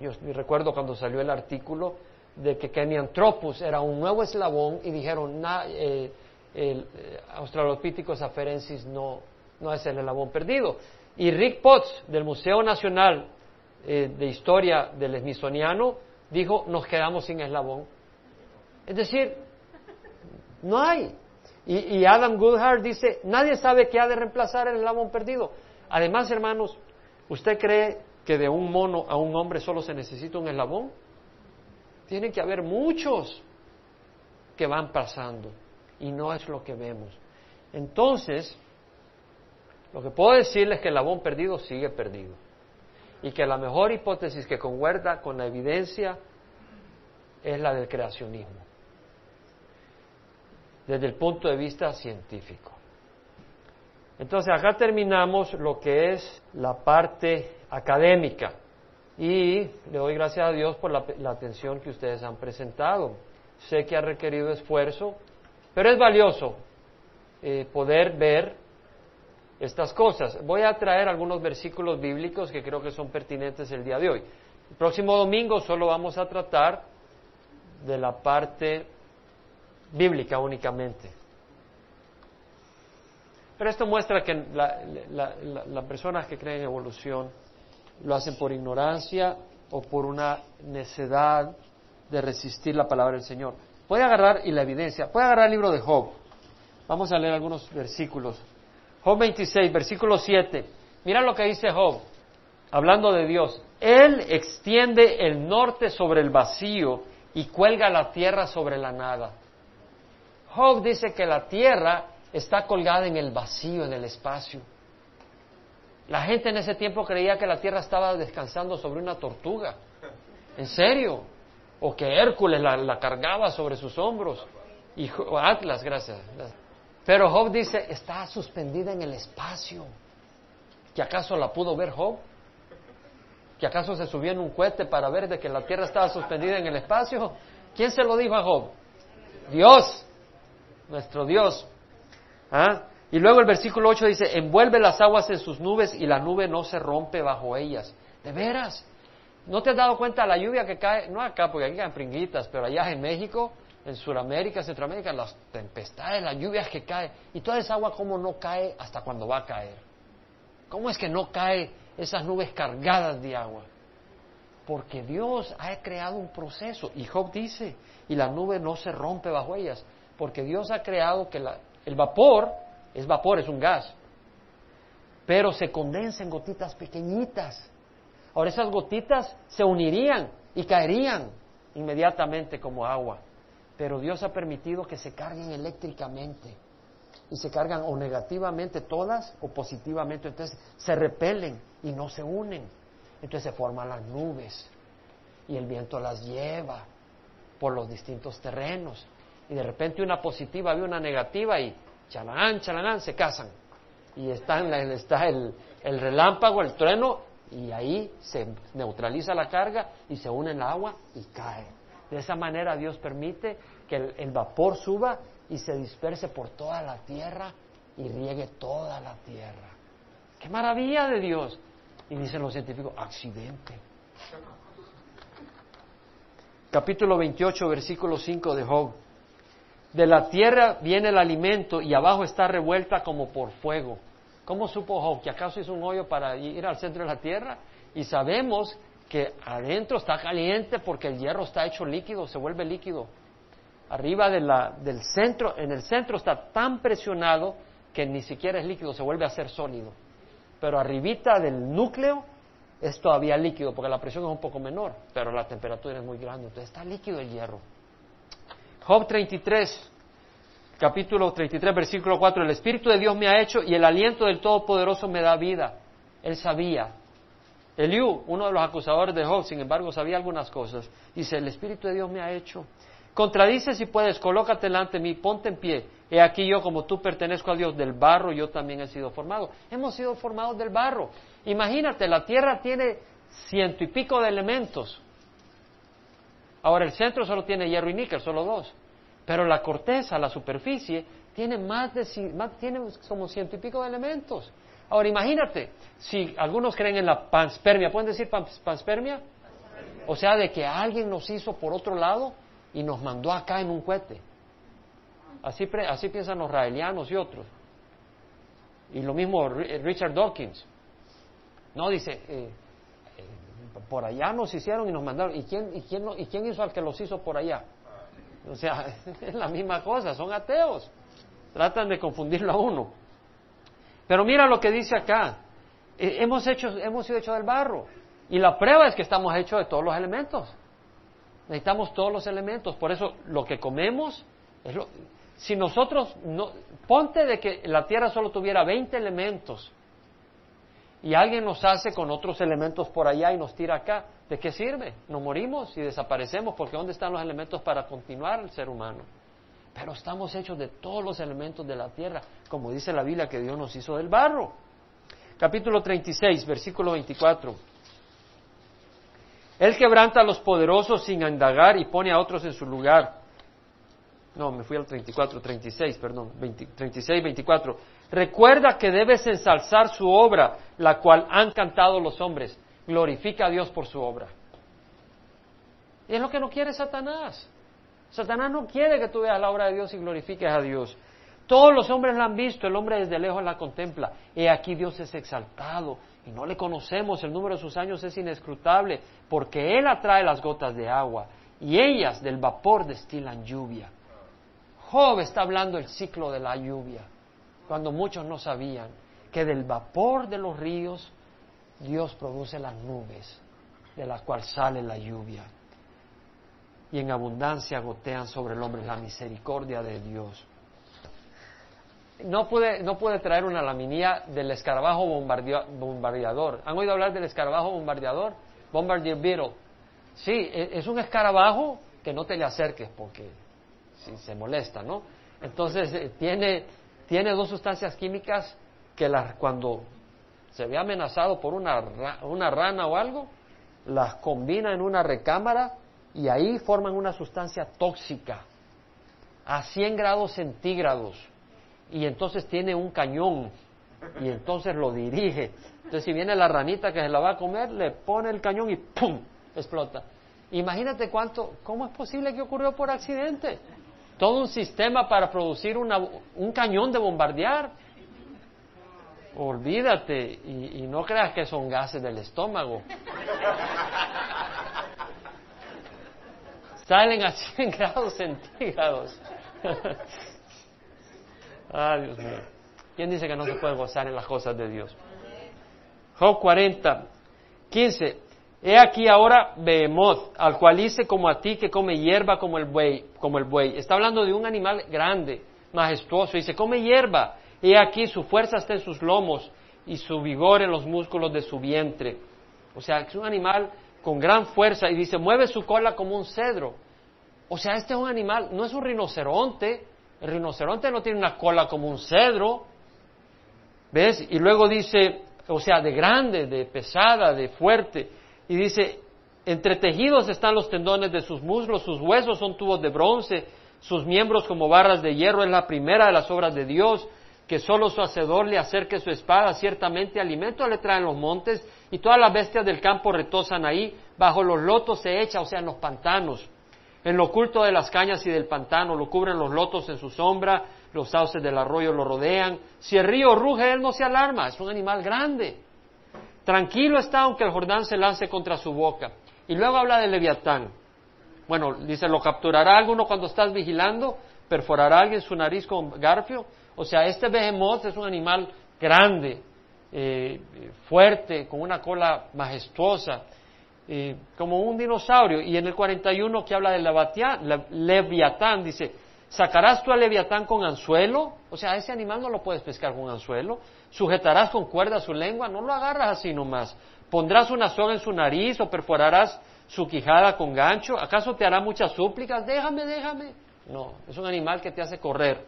yo recuerdo cuando salió el artículo de que Kenyanthropus era un nuevo eslabón y dijeron, eh, el eh, Australopithecus afarensis no, no es el eslabón perdido. Y Rick Potts, del Museo Nacional de Historia del Smithsoniano, dijo, nos quedamos sin eslabón. Es decir, no hay. Y, Adam Goodhart dice, nadie sabe qué ha de reemplazar el eslabón perdido. Además, hermanos, ¿usted cree que de un mono a un hombre solo se necesita un eslabón? Tiene que haber muchos que van pasando y no es lo que vemos. Entonces, lo que puedo decirles es que el eslabón perdido sigue perdido y que la mejor hipótesis que concuerda con la evidencia es la del creacionismo desde el punto de vista científico. Entonces, acá terminamos lo que es la parte académica y le doy gracias a Dios por la, atención que ustedes han presentado. Sé que ha requerido esfuerzo, pero es valioso eh, poder ver estas cosas. Voy a traer algunos versículos bíblicos que creo que son pertinentes el día de hoy. El próximo domingo solo vamos a tratar de la parte bíblica únicamente. Pero esto muestra que las personas que creen en evolución lo hacen por ignorancia o por una necedad de resistir la palabra del Señor. Puede agarrar, y la evidencia, puede agarrar el libro de Job. Vamos a leer algunos versículos. Job 26, versículo 7. Mira lo que dice Job, hablando de Dios. Él extiende el norte sobre el vacío y cuelga la tierra sobre la nada. Job dice que la tierra está colgada en el vacío, en el espacio. La gente en ese tiempo creía que la tierra estaba descansando sobre una tortuga. ¿En serio? O que Hércules la, cargaba sobre sus hombros. Y Atlas, gracias. Pero Job dice, está suspendida en el espacio. ¿Que acaso la pudo ver Job? ¿Que acaso se subió en un cohete para ver de que la tierra estaba suspendida en el espacio? ¿Quién se lo dijo a Job? Dios nuestro Dios. ¿Ah? Y luego el versículo 8 dice, envuelve las aguas en sus nubes y la nube no se rompe bajo ellas. De veras, ¿no te has dado cuenta la lluvia que cae? No acá, porque aquí caen pringuitas, pero allá en México, en Sudamérica, Centroamérica, las tempestades, las lluvias que caen. Y toda esa agua como no cae hasta cuando va a caer. ¿Cómo es que no cae esas nubes cargadas de agua? Porque Dios ha creado un proceso. Y Job dice, y la nube no se rompe bajo ellas, porque Dios ha creado que el vapor es vapor, es un gas, pero se condensa en gotitas pequeñitas. Ahora esas gotitas se unirían y caerían inmediatamente como agua, pero Dios ha permitido que se carguen eléctricamente y se cargan o negativamente todas o positivamente, entonces se repelen y no se unen. Entonces se forman las nubes y el viento las lleva por los distintos terrenos. Y de repente una positiva ve una negativa y chalán, chalán, se casan. Y está, está el, el relámpago, el trueno, y ahí se neutraliza la carga y se une el agua y cae. De esa manera Dios permite que el, vapor suba y se disperse por toda la tierra y riegue toda la tierra. ¡Qué maravilla de Dios! Y dicen los científicos, accidente. Capítulo 28, versículo 5 de Job. De la tierra viene el alimento y abajo está revuelta como por fuego. ¿Cómo supo Job que acaso hizo un hoyo para ir al centro de la tierra? Y sabemos que adentro está caliente porque el hierro está hecho líquido, se vuelve líquido. Arriba del centro, en el centro está tan presionado que ni siquiera es líquido, se vuelve a ser sólido. Pero arribita del núcleo es todavía líquido porque la presión es un poco menor, pero la temperatura es muy grande, entonces está líquido el hierro. Job 33, capítulo 33, versículo 4, el Espíritu de Dios me ha hecho y el aliento del Todopoderoso me da vida. Él sabía. Eliú, uno de los acusadores de Job, sin embargo, sabía algunas cosas. Dice, el Espíritu de Dios me ha hecho. Contradice si puedes, colócate delante de mí, ponte en pie. He aquí yo, como tú pertenezco a Dios, del barro yo también he sido formado. Hemos sido formados del barro. Imagínate, la tierra tiene ciento y pico de elementos. Ahora el centro solo tiene hierro y níquel, solo dos. Pero la corteza, la superficie, tiene más de tiene como ciento y pico de elementos. Ahora imagínate, si algunos creen en la panspermia, ¿pueden decir panspermia? O sea, de que alguien nos hizo por otro lado y nos mandó acá en un cohete. Así, así piensan los raelianos y otros. Y lo mismo Richard Dawkins. No, dice, eh, por allá nos hicieron y nos mandaron. ¿Y quién, y, quién, ¿Y quién hizo al que los hizo por allá? O sea, es la misma cosa, son ateos. Tratan de confundirlo a uno. Pero mira lo que dice acá. Eh, hemos, hecho, hemos sido hechos del barro. Y la prueba es que estamos hechos de todos los elementos. Necesitamos todos los elementos. Por eso lo que comemos es lo, si nosotros no, ponte de que la tierra solo tuviera 20 elementos y alguien nos hace con otros elementos por allá y nos tira acá, ¿de qué sirve? Nos morimos y desaparecemos porque ¿dónde están los elementos para continuar el ser humano? Pero estamos hechos de todos los elementos de la tierra, como dice la Biblia que Dios nos hizo del barro. Capítulo 36, versículo 24. Él quebranta a los poderosos sin indagar y pone a otros en su lugar. No, me fui al 34, 36, perdón, 36, 24. Recuerda que debes ensalzar su obra, la cual han cantado los hombres. Glorifica a Dios por su obra. Y es lo que no quiere Satanás. Satanás no quiere que tú veas la obra de Dios y glorifiques a Dios. Todos los hombres la han visto, el hombre desde lejos la contempla. He aquí Dios es exaltado y no le conocemos, el número de sus años es inescrutable, porque Él atrae las gotas de agua y ellas del vapor destilan lluvia. Job está hablando el ciclo de la lluvia, cuando muchos no sabían que del vapor de los ríos Dios produce las nubes de las cuales sale la lluvia. Y en abundancia gotean sobre el hombre la misericordia de Dios. No puede, no puede traer una laminía del escarabajo bombardeador. ¿Han oído hablar del escarabajo bombardeador? Bombardier Beetle. Sí, e, es un escarabajo que no te le acerques porque si se molesta, ¿no? Entonces eh, tiene, tiene dos sustancias químicas que las, cuando se ve amenazado por una, una rana o algo, las combina en una recámara y ahí forman una sustancia tóxica a 100 grados centígrados y entonces tiene un cañón y entonces lo dirige. Entonces si viene la ranita que se la va a comer, le pone el cañón y ¡pum! explota. Imagínate cuánto, ¿cómo es posible que ocurrió por accidente? Todo un sistema para producir un cañón de bombardear. Olvídate y, no creas que son gases del estómago. Salen a 100 grados centígrados. ah, Dios mío. ¿Quién dice que no se puede gozar en las cosas de Dios? Job 40, 15. He aquí ahora Behemoth, al cual hice como a ti que come hierba como el buey, como el buey. Está hablando de un animal grande, majestuoso. Dice, come hierba. He aquí su fuerza está en sus lomos y su vigor en los músculos de su vientre. O sea, es un animal con gran fuerza y dice, mueve su cola como un cedro. O sea, este es un animal, no es un rinoceronte. El rinoceronte no tiene una cola como un cedro. ¿Ves? Y luego dice, o sea, de grande, de pesada, de fuerte. Y dice, entretejidos están los tendones de sus muslos, sus huesos son tubos de bronce, sus miembros como barras de hierro. Es la primera de las obras de Dios, que solo su hacedor le acerque su espada. Ciertamente alimento le traen los montes y todas las bestias del campo retosan ahí. Bajo los lotos se echa, o sea, en los pantanos. En lo oculto de las cañas y del pantano lo cubren los lotos en su sombra, los sauces del arroyo lo rodean. Si el río ruge, él no se alarma, es un animal grande. Tranquilo está aunque el Jordán se lance contra su boca. Y luego habla de Leviatán. Bueno, dice, lo capturará alguno cuando estás vigilando, perforará alguien su nariz con garfio. O sea, este behemoth es un animal grande, eh, fuerte, con una cola majestuosa, eh, como un dinosaurio. Y en el 41 que habla de Leviatán, dice, ¿Sacarás tú al leviatán con anzuelo? O sea, ese animal no lo puedes pescar con anzuelo. ¿Sujetarás con cuerda su lengua? No lo agarras así nomás. ¿Pondrás una soga en su nariz o perforarás su quijada con gancho? ¿Acaso te hará muchas súplicas? Déjame, déjame. No, es un animal que te hace correr.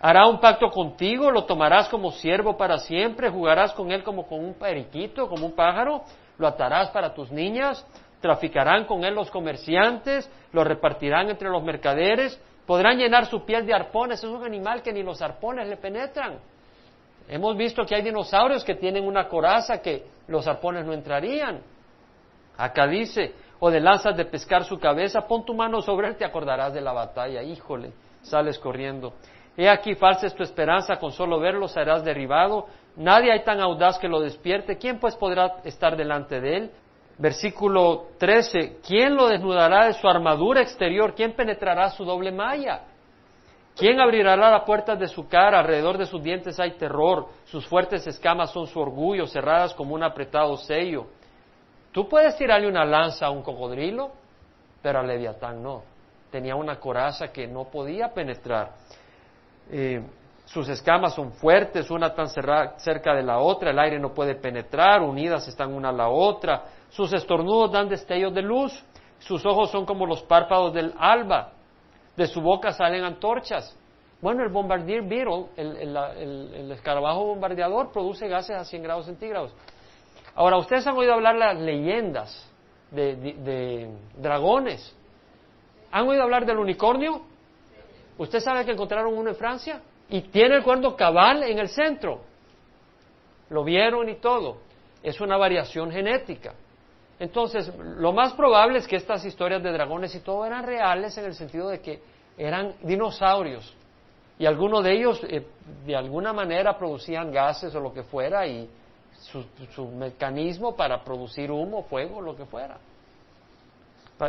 ¿Hará un pacto contigo? ¿Lo tomarás como siervo para siempre? ¿Jugarás con él como con un periquito, como un pájaro? ¿Lo atarás para tus niñas? ¿Traficarán con él los comerciantes? ¿Lo repartirán entre los mercaderes? Podrán llenar su piel de arpones, es un animal que ni los arpones le penetran. Hemos visto que hay dinosaurios que tienen una coraza que los arpones no entrarían. Acá dice, o de lanzas de pescar su cabeza, pon tu mano sobre él, te acordarás de la batalla. Híjole, sales corriendo. He aquí falsa es tu esperanza, con solo verlo serás derribado. Nadie hay tan audaz que lo despierte. ¿Quién pues podrá estar delante de él? Versículo 13, ¿quién lo desnudará de su armadura exterior? ¿Quién penetrará su doble malla? ¿Quién abrirá las puertas de su cara? Alrededor de sus dientes hay terror, sus fuertes escamas son su orgullo, cerradas como un apretado sello. Tú puedes tirarle una lanza a un cocodrilo, pero a Leviatán no. Tenía una coraza que no podía penetrar. Eh, sus escamas son fuertes, una tan cerca de la otra, el aire no puede penetrar, unidas están una a la otra. Sus estornudos dan destellos de luz, sus ojos son como los párpados del alba, de su boca salen antorchas. Bueno, el bombardier beetle, el, escarabajo bombardeador, produce gases a 100 grados centígrados. Ahora, ustedes han oído hablar las leyendas de, de dragones. ¿Han oído hablar del unicornio? ¿Usted sabe que encontraron uno en Francia? Y tiene el cuerno cabal en el centro. Lo vieron y todo. Es una variación genética. Entonces, lo más probable es que estas historias de dragones y todo eran reales en el sentido de que eran dinosaurios y algunos de ellos eh, de alguna manera producían gases o lo que fuera y su, mecanismo para producir humo, fuego, lo que fuera.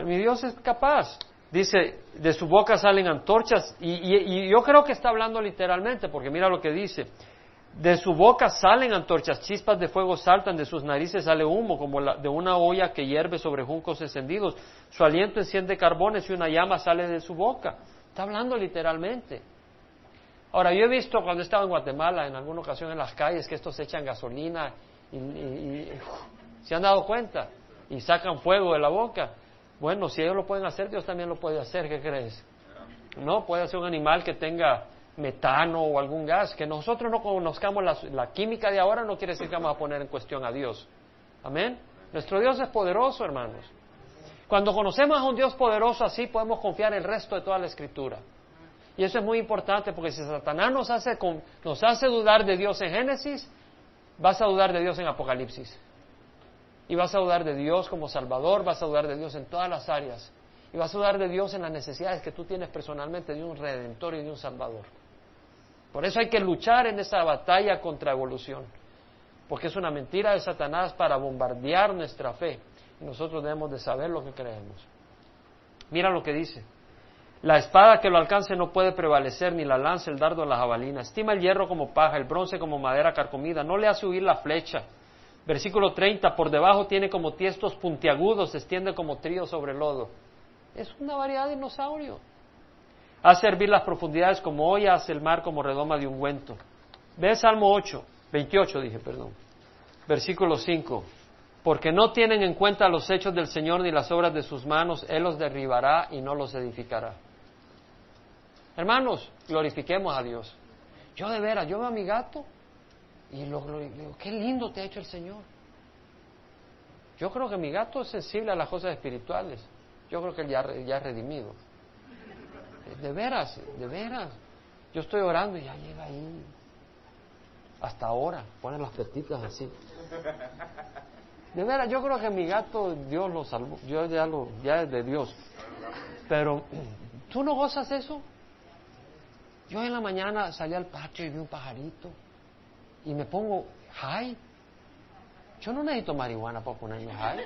mi Dios es capaz. Dice, de su boca salen antorchas y, y yo creo que está hablando literalmente porque mira lo que dice. De su boca salen antorchas, chispas de fuego saltan, de sus narices sale humo como de una olla que hierve sobre juncos encendidos. Su aliento enciende carbones y una llama sale de su boca. Está hablando literalmente. Ahora, yo he visto cuando he estado en Guatemala, en alguna ocasión en las calles, que estos echan gasolina y, se han dado cuenta y sacan fuego de la boca. Bueno, si ellos lo pueden hacer, Dios también lo puede hacer. ¿Qué crees? No, puede ser un animal que tenga metano o algún gas, que nosotros no conozcamos la, química de ahora no quiere decir que vamos a poner en cuestión a Dios. Amén. Nuestro Dios es poderoso, hermanos. Cuando conocemos a un Dios poderoso así, podemos confiar en el resto de toda la escritura. Y eso es muy importante porque si Satanás nos hace, nos hace dudar de Dios en Génesis, vas a dudar de Dios en Apocalipsis. Y vas a dudar de Dios como Salvador, vas a dudar de Dios en todas las áreas. Y vas a dudar de Dios en las necesidades que tú tienes personalmente de un redentor y de un Salvador. Por eso hay que luchar en esa batalla contra evolución. porque es una mentira de Satanás para bombardear nuestra fe. Nosotros debemos de saber lo que creemos. Mira lo que dice. La espada que lo alcance no puede prevalecer, ni la lanza, el dardo, la jabalina. Estima el hierro como paja, el bronce como madera carcomida. No le hace huir la flecha. Versículo 30. Por debajo tiene como tiestos puntiagudos, se extiende como trío sobre el lodo. Es una variedad de dinosaurio. Hace hervir las profundidades como olla, hace el mar como redoma de ungüento. Ve Salmo 8, 28 dije, perdón. Versículo 5. Porque no tienen en cuenta los hechos del Señor ni las obras de sus manos, Él los derribará y no los edificará. Hermanos, glorifiquemos a Dios. Yo de veras, yo veo a mi gato y lo, digo, qué lindo te ha hecho el Señor. Yo creo que mi gato es sensible a las cosas espirituales. Yo creo que él ya, ya es redimido. De veras, de veras. Yo estoy orando y ya llega ahí. Hasta ahora, ponen las petitas así. De veras, yo creo que mi gato Dios lo salvó. Yo ya lo, ya es de Dios. Pero, ¿tú no gozas eso? Yo en la mañana salí al patio y vi un pajarito y me pongo high. Yo no necesito marihuana para ponerme high.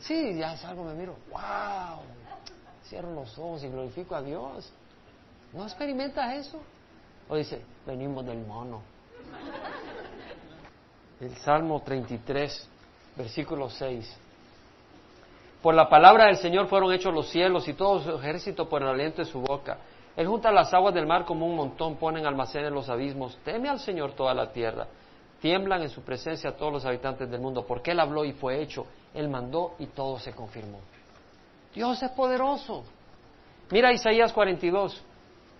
Sí, ya salgo, me miro, wow, cierro los ojos y glorifico a Dios. ¿No experimentas eso? O dice, venimos del mono. El Salmo 33, versículo 6. Por la palabra del Señor fueron hechos los cielos y todo su ejército por el aliento de su boca. Él junta las aguas del mar como un montón, pone en almacenes los abismos. Teme al Señor toda la tierra. Tiemblan en su presencia todos los habitantes del mundo, porque Él habló y fue hecho. Él mandó y todo se confirmó. Dios es poderoso. Mira Isaías 42.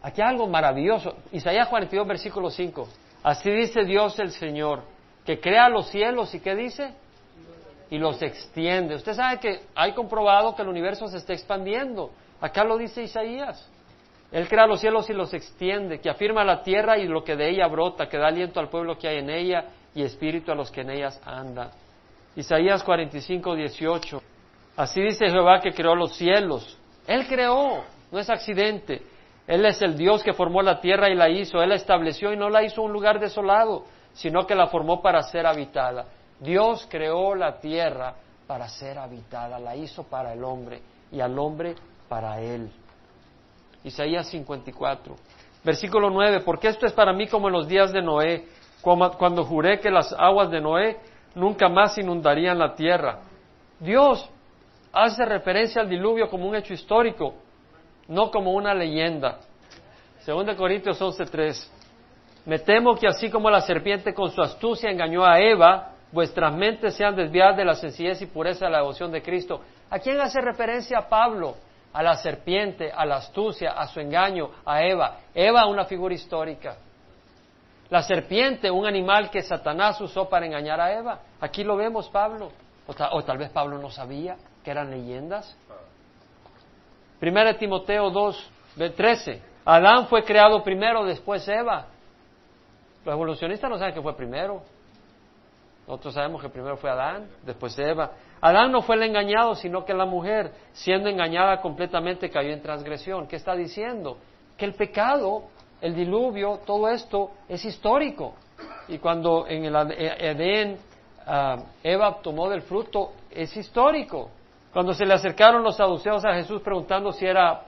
Aquí hay algo maravilloso. Isaías 42, versículo 5. Así dice Dios el Señor, que crea los cielos y ¿qué dice? y los extiende. Usted sabe que hay comprobado que el universo se está expandiendo. Acá lo dice Isaías. Él crea los cielos y los extiende, que afirma la tierra y lo que de ella brota, que da aliento al pueblo que hay en ella y espíritu a los que en ellas andan. Isaías 45, 18. Así dice Jehová que creó los cielos. Él creó, no es accidente. Él es el Dios que formó la tierra y la hizo. Él la estableció y no la hizo un lugar desolado, sino que la formó para ser habitada. Dios creó la tierra para ser habitada, la hizo para el hombre y al hombre para él. Isaías 54, versículo 9, porque esto es para mí como en los días de Noé, cuando juré que las aguas de Noé nunca más inundarían la tierra. Dios hace referencia al diluvio como un hecho histórico, no como una leyenda. Según de Corintios 11:3. Me temo que así como la serpiente con su astucia engañó a Eva, vuestras mentes sean desviadas de la sencillez y pureza de la devoción de Cristo. ¿A quién hace referencia Pablo? A la serpiente, a la astucia, a su engaño, a Eva. Eva, una figura histórica. La serpiente, un animal que Satanás usó para engañar a Eva. Aquí lo vemos, Pablo. O, tal vez Pablo no sabía que eran leyendas. Primera Timoteo 2, 13. Adán fue creado primero, después Eva. Los evolucionistas no saben que fue primero. Nosotros sabemos que primero fue Adán, después Eva. Adán no fue el engañado, sino que la mujer, siendo engañada completamente, cayó en transgresión. ¿Qué está diciendo? Que el pecado, el diluvio, todo esto es histórico. Y cuando en el Edén ah, Eva tomó del fruto, es histórico. Cuando se le acercaron los saduceos a Jesús preguntando si era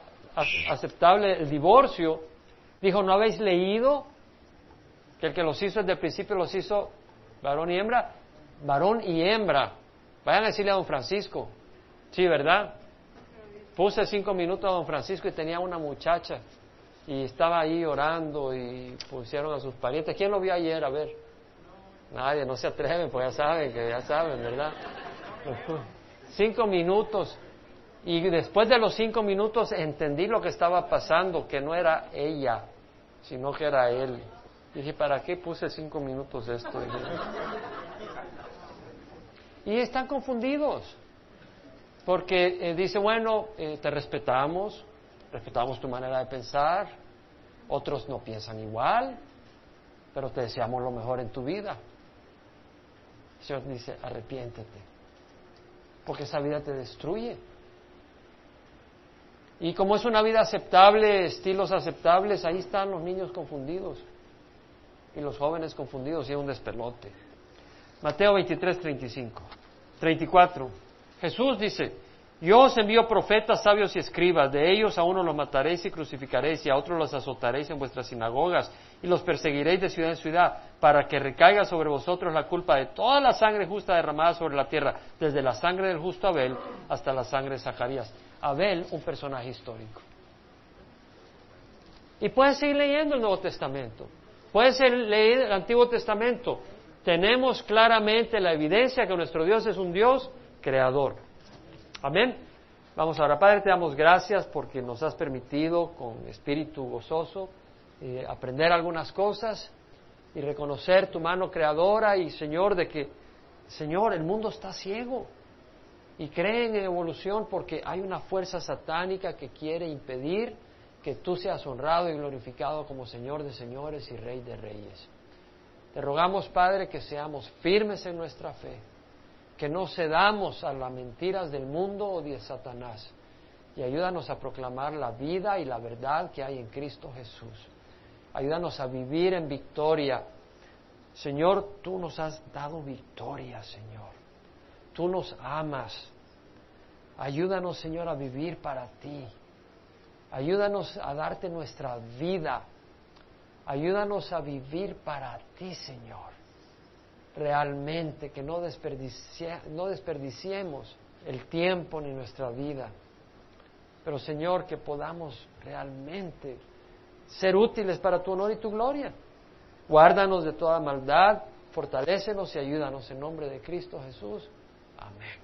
aceptable el divorcio, dijo, ¿no habéis leído que el que los hizo desde el principio los hizo varón y hembra, varón y hembra. Vayan a decirle a don Francisco. Sí, ¿verdad? Puse cinco minutos a don Francisco y tenía una muchacha y estaba ahí orando y pusieron a sus parientes. ¿Quién lo vio ayer? A ver. Nadie, no se atreven, pues ya saben, que ya saben, ¿verdad? Cinco minutos. Y después de los cinco minutos entendí lo que estaba pasando, que no era ella, sino que era él. Dije, ¿para qué puse cinco minutos esto? Y están confundidos, porque eh, dice, bueno, eh, te respetamos, respetamos tu manera de pensar, otros no piensan igual, pero te deseamos lo mejor en tu vida. El Señor dice, arrepiéntete, porque esa vida te destruye. Y como es una vida aceptable, estilos aceptables, ahí están los niños confundidos. y los jóvenes confundidos y un despelote. Mateo 23, 35. 34. Jesús dice, yo os envío profetas, sabios y escribas, de ellos a uno los mataréis y crucificaréis y a otros los azotaréis en vuestras sinagogas y los perseguiréis de ciudad en ciudad para que recaiga sobre vosotros la culpa de toda la sangre justa derramada sobre la tierra, desde la sangre del justo Abel hasta la sangre de Zacarías. Abel, un personaje histórico. Y puedes seguir leyendo el Nuevo Testamento. Puedes leer el Antiguo Testamento. Tenemos claramente la evidencia que nuestro Dios es un Dios creador. Amén. Vamos ahora, Padre, te damos gracias porque nos has permitido con espíritu gozoso eh, aprender algunas cosas y reconocer tu mano creadora y Señor de que, Señor, el mundo está ciego y creen en evolución porque hay una fuerza satánica que quiere impedir que tú seas honrado y glorificado como Señor de señores y Rey de reyes. Te rogamos, Padre, que seamos firmes en nuestra fe que no cedamos a las mentiras del mundo o de Satanás. Y ayúdanos a proclamar la vida y la verdad que hay en Cristo Jesús. Ayúdanos a vivir en victoria. Señor, tú nos has dado victoria, Señor. Tú nos amas. Ayúdanos, Señor, a vivir para ti. Ayúdanos a darte nuestra vida. Ayúdanos a vivir para ti, Señor realmente, que no, no desperdiciemos el tiempo ni nuestra vida. Pero Señor, que podamos realmente ser útiles para tu honor y tu gloria. Guárdanos de toda maldad, fortalécenos y ayúdanos en nombre de Cristo Jesús. Amén.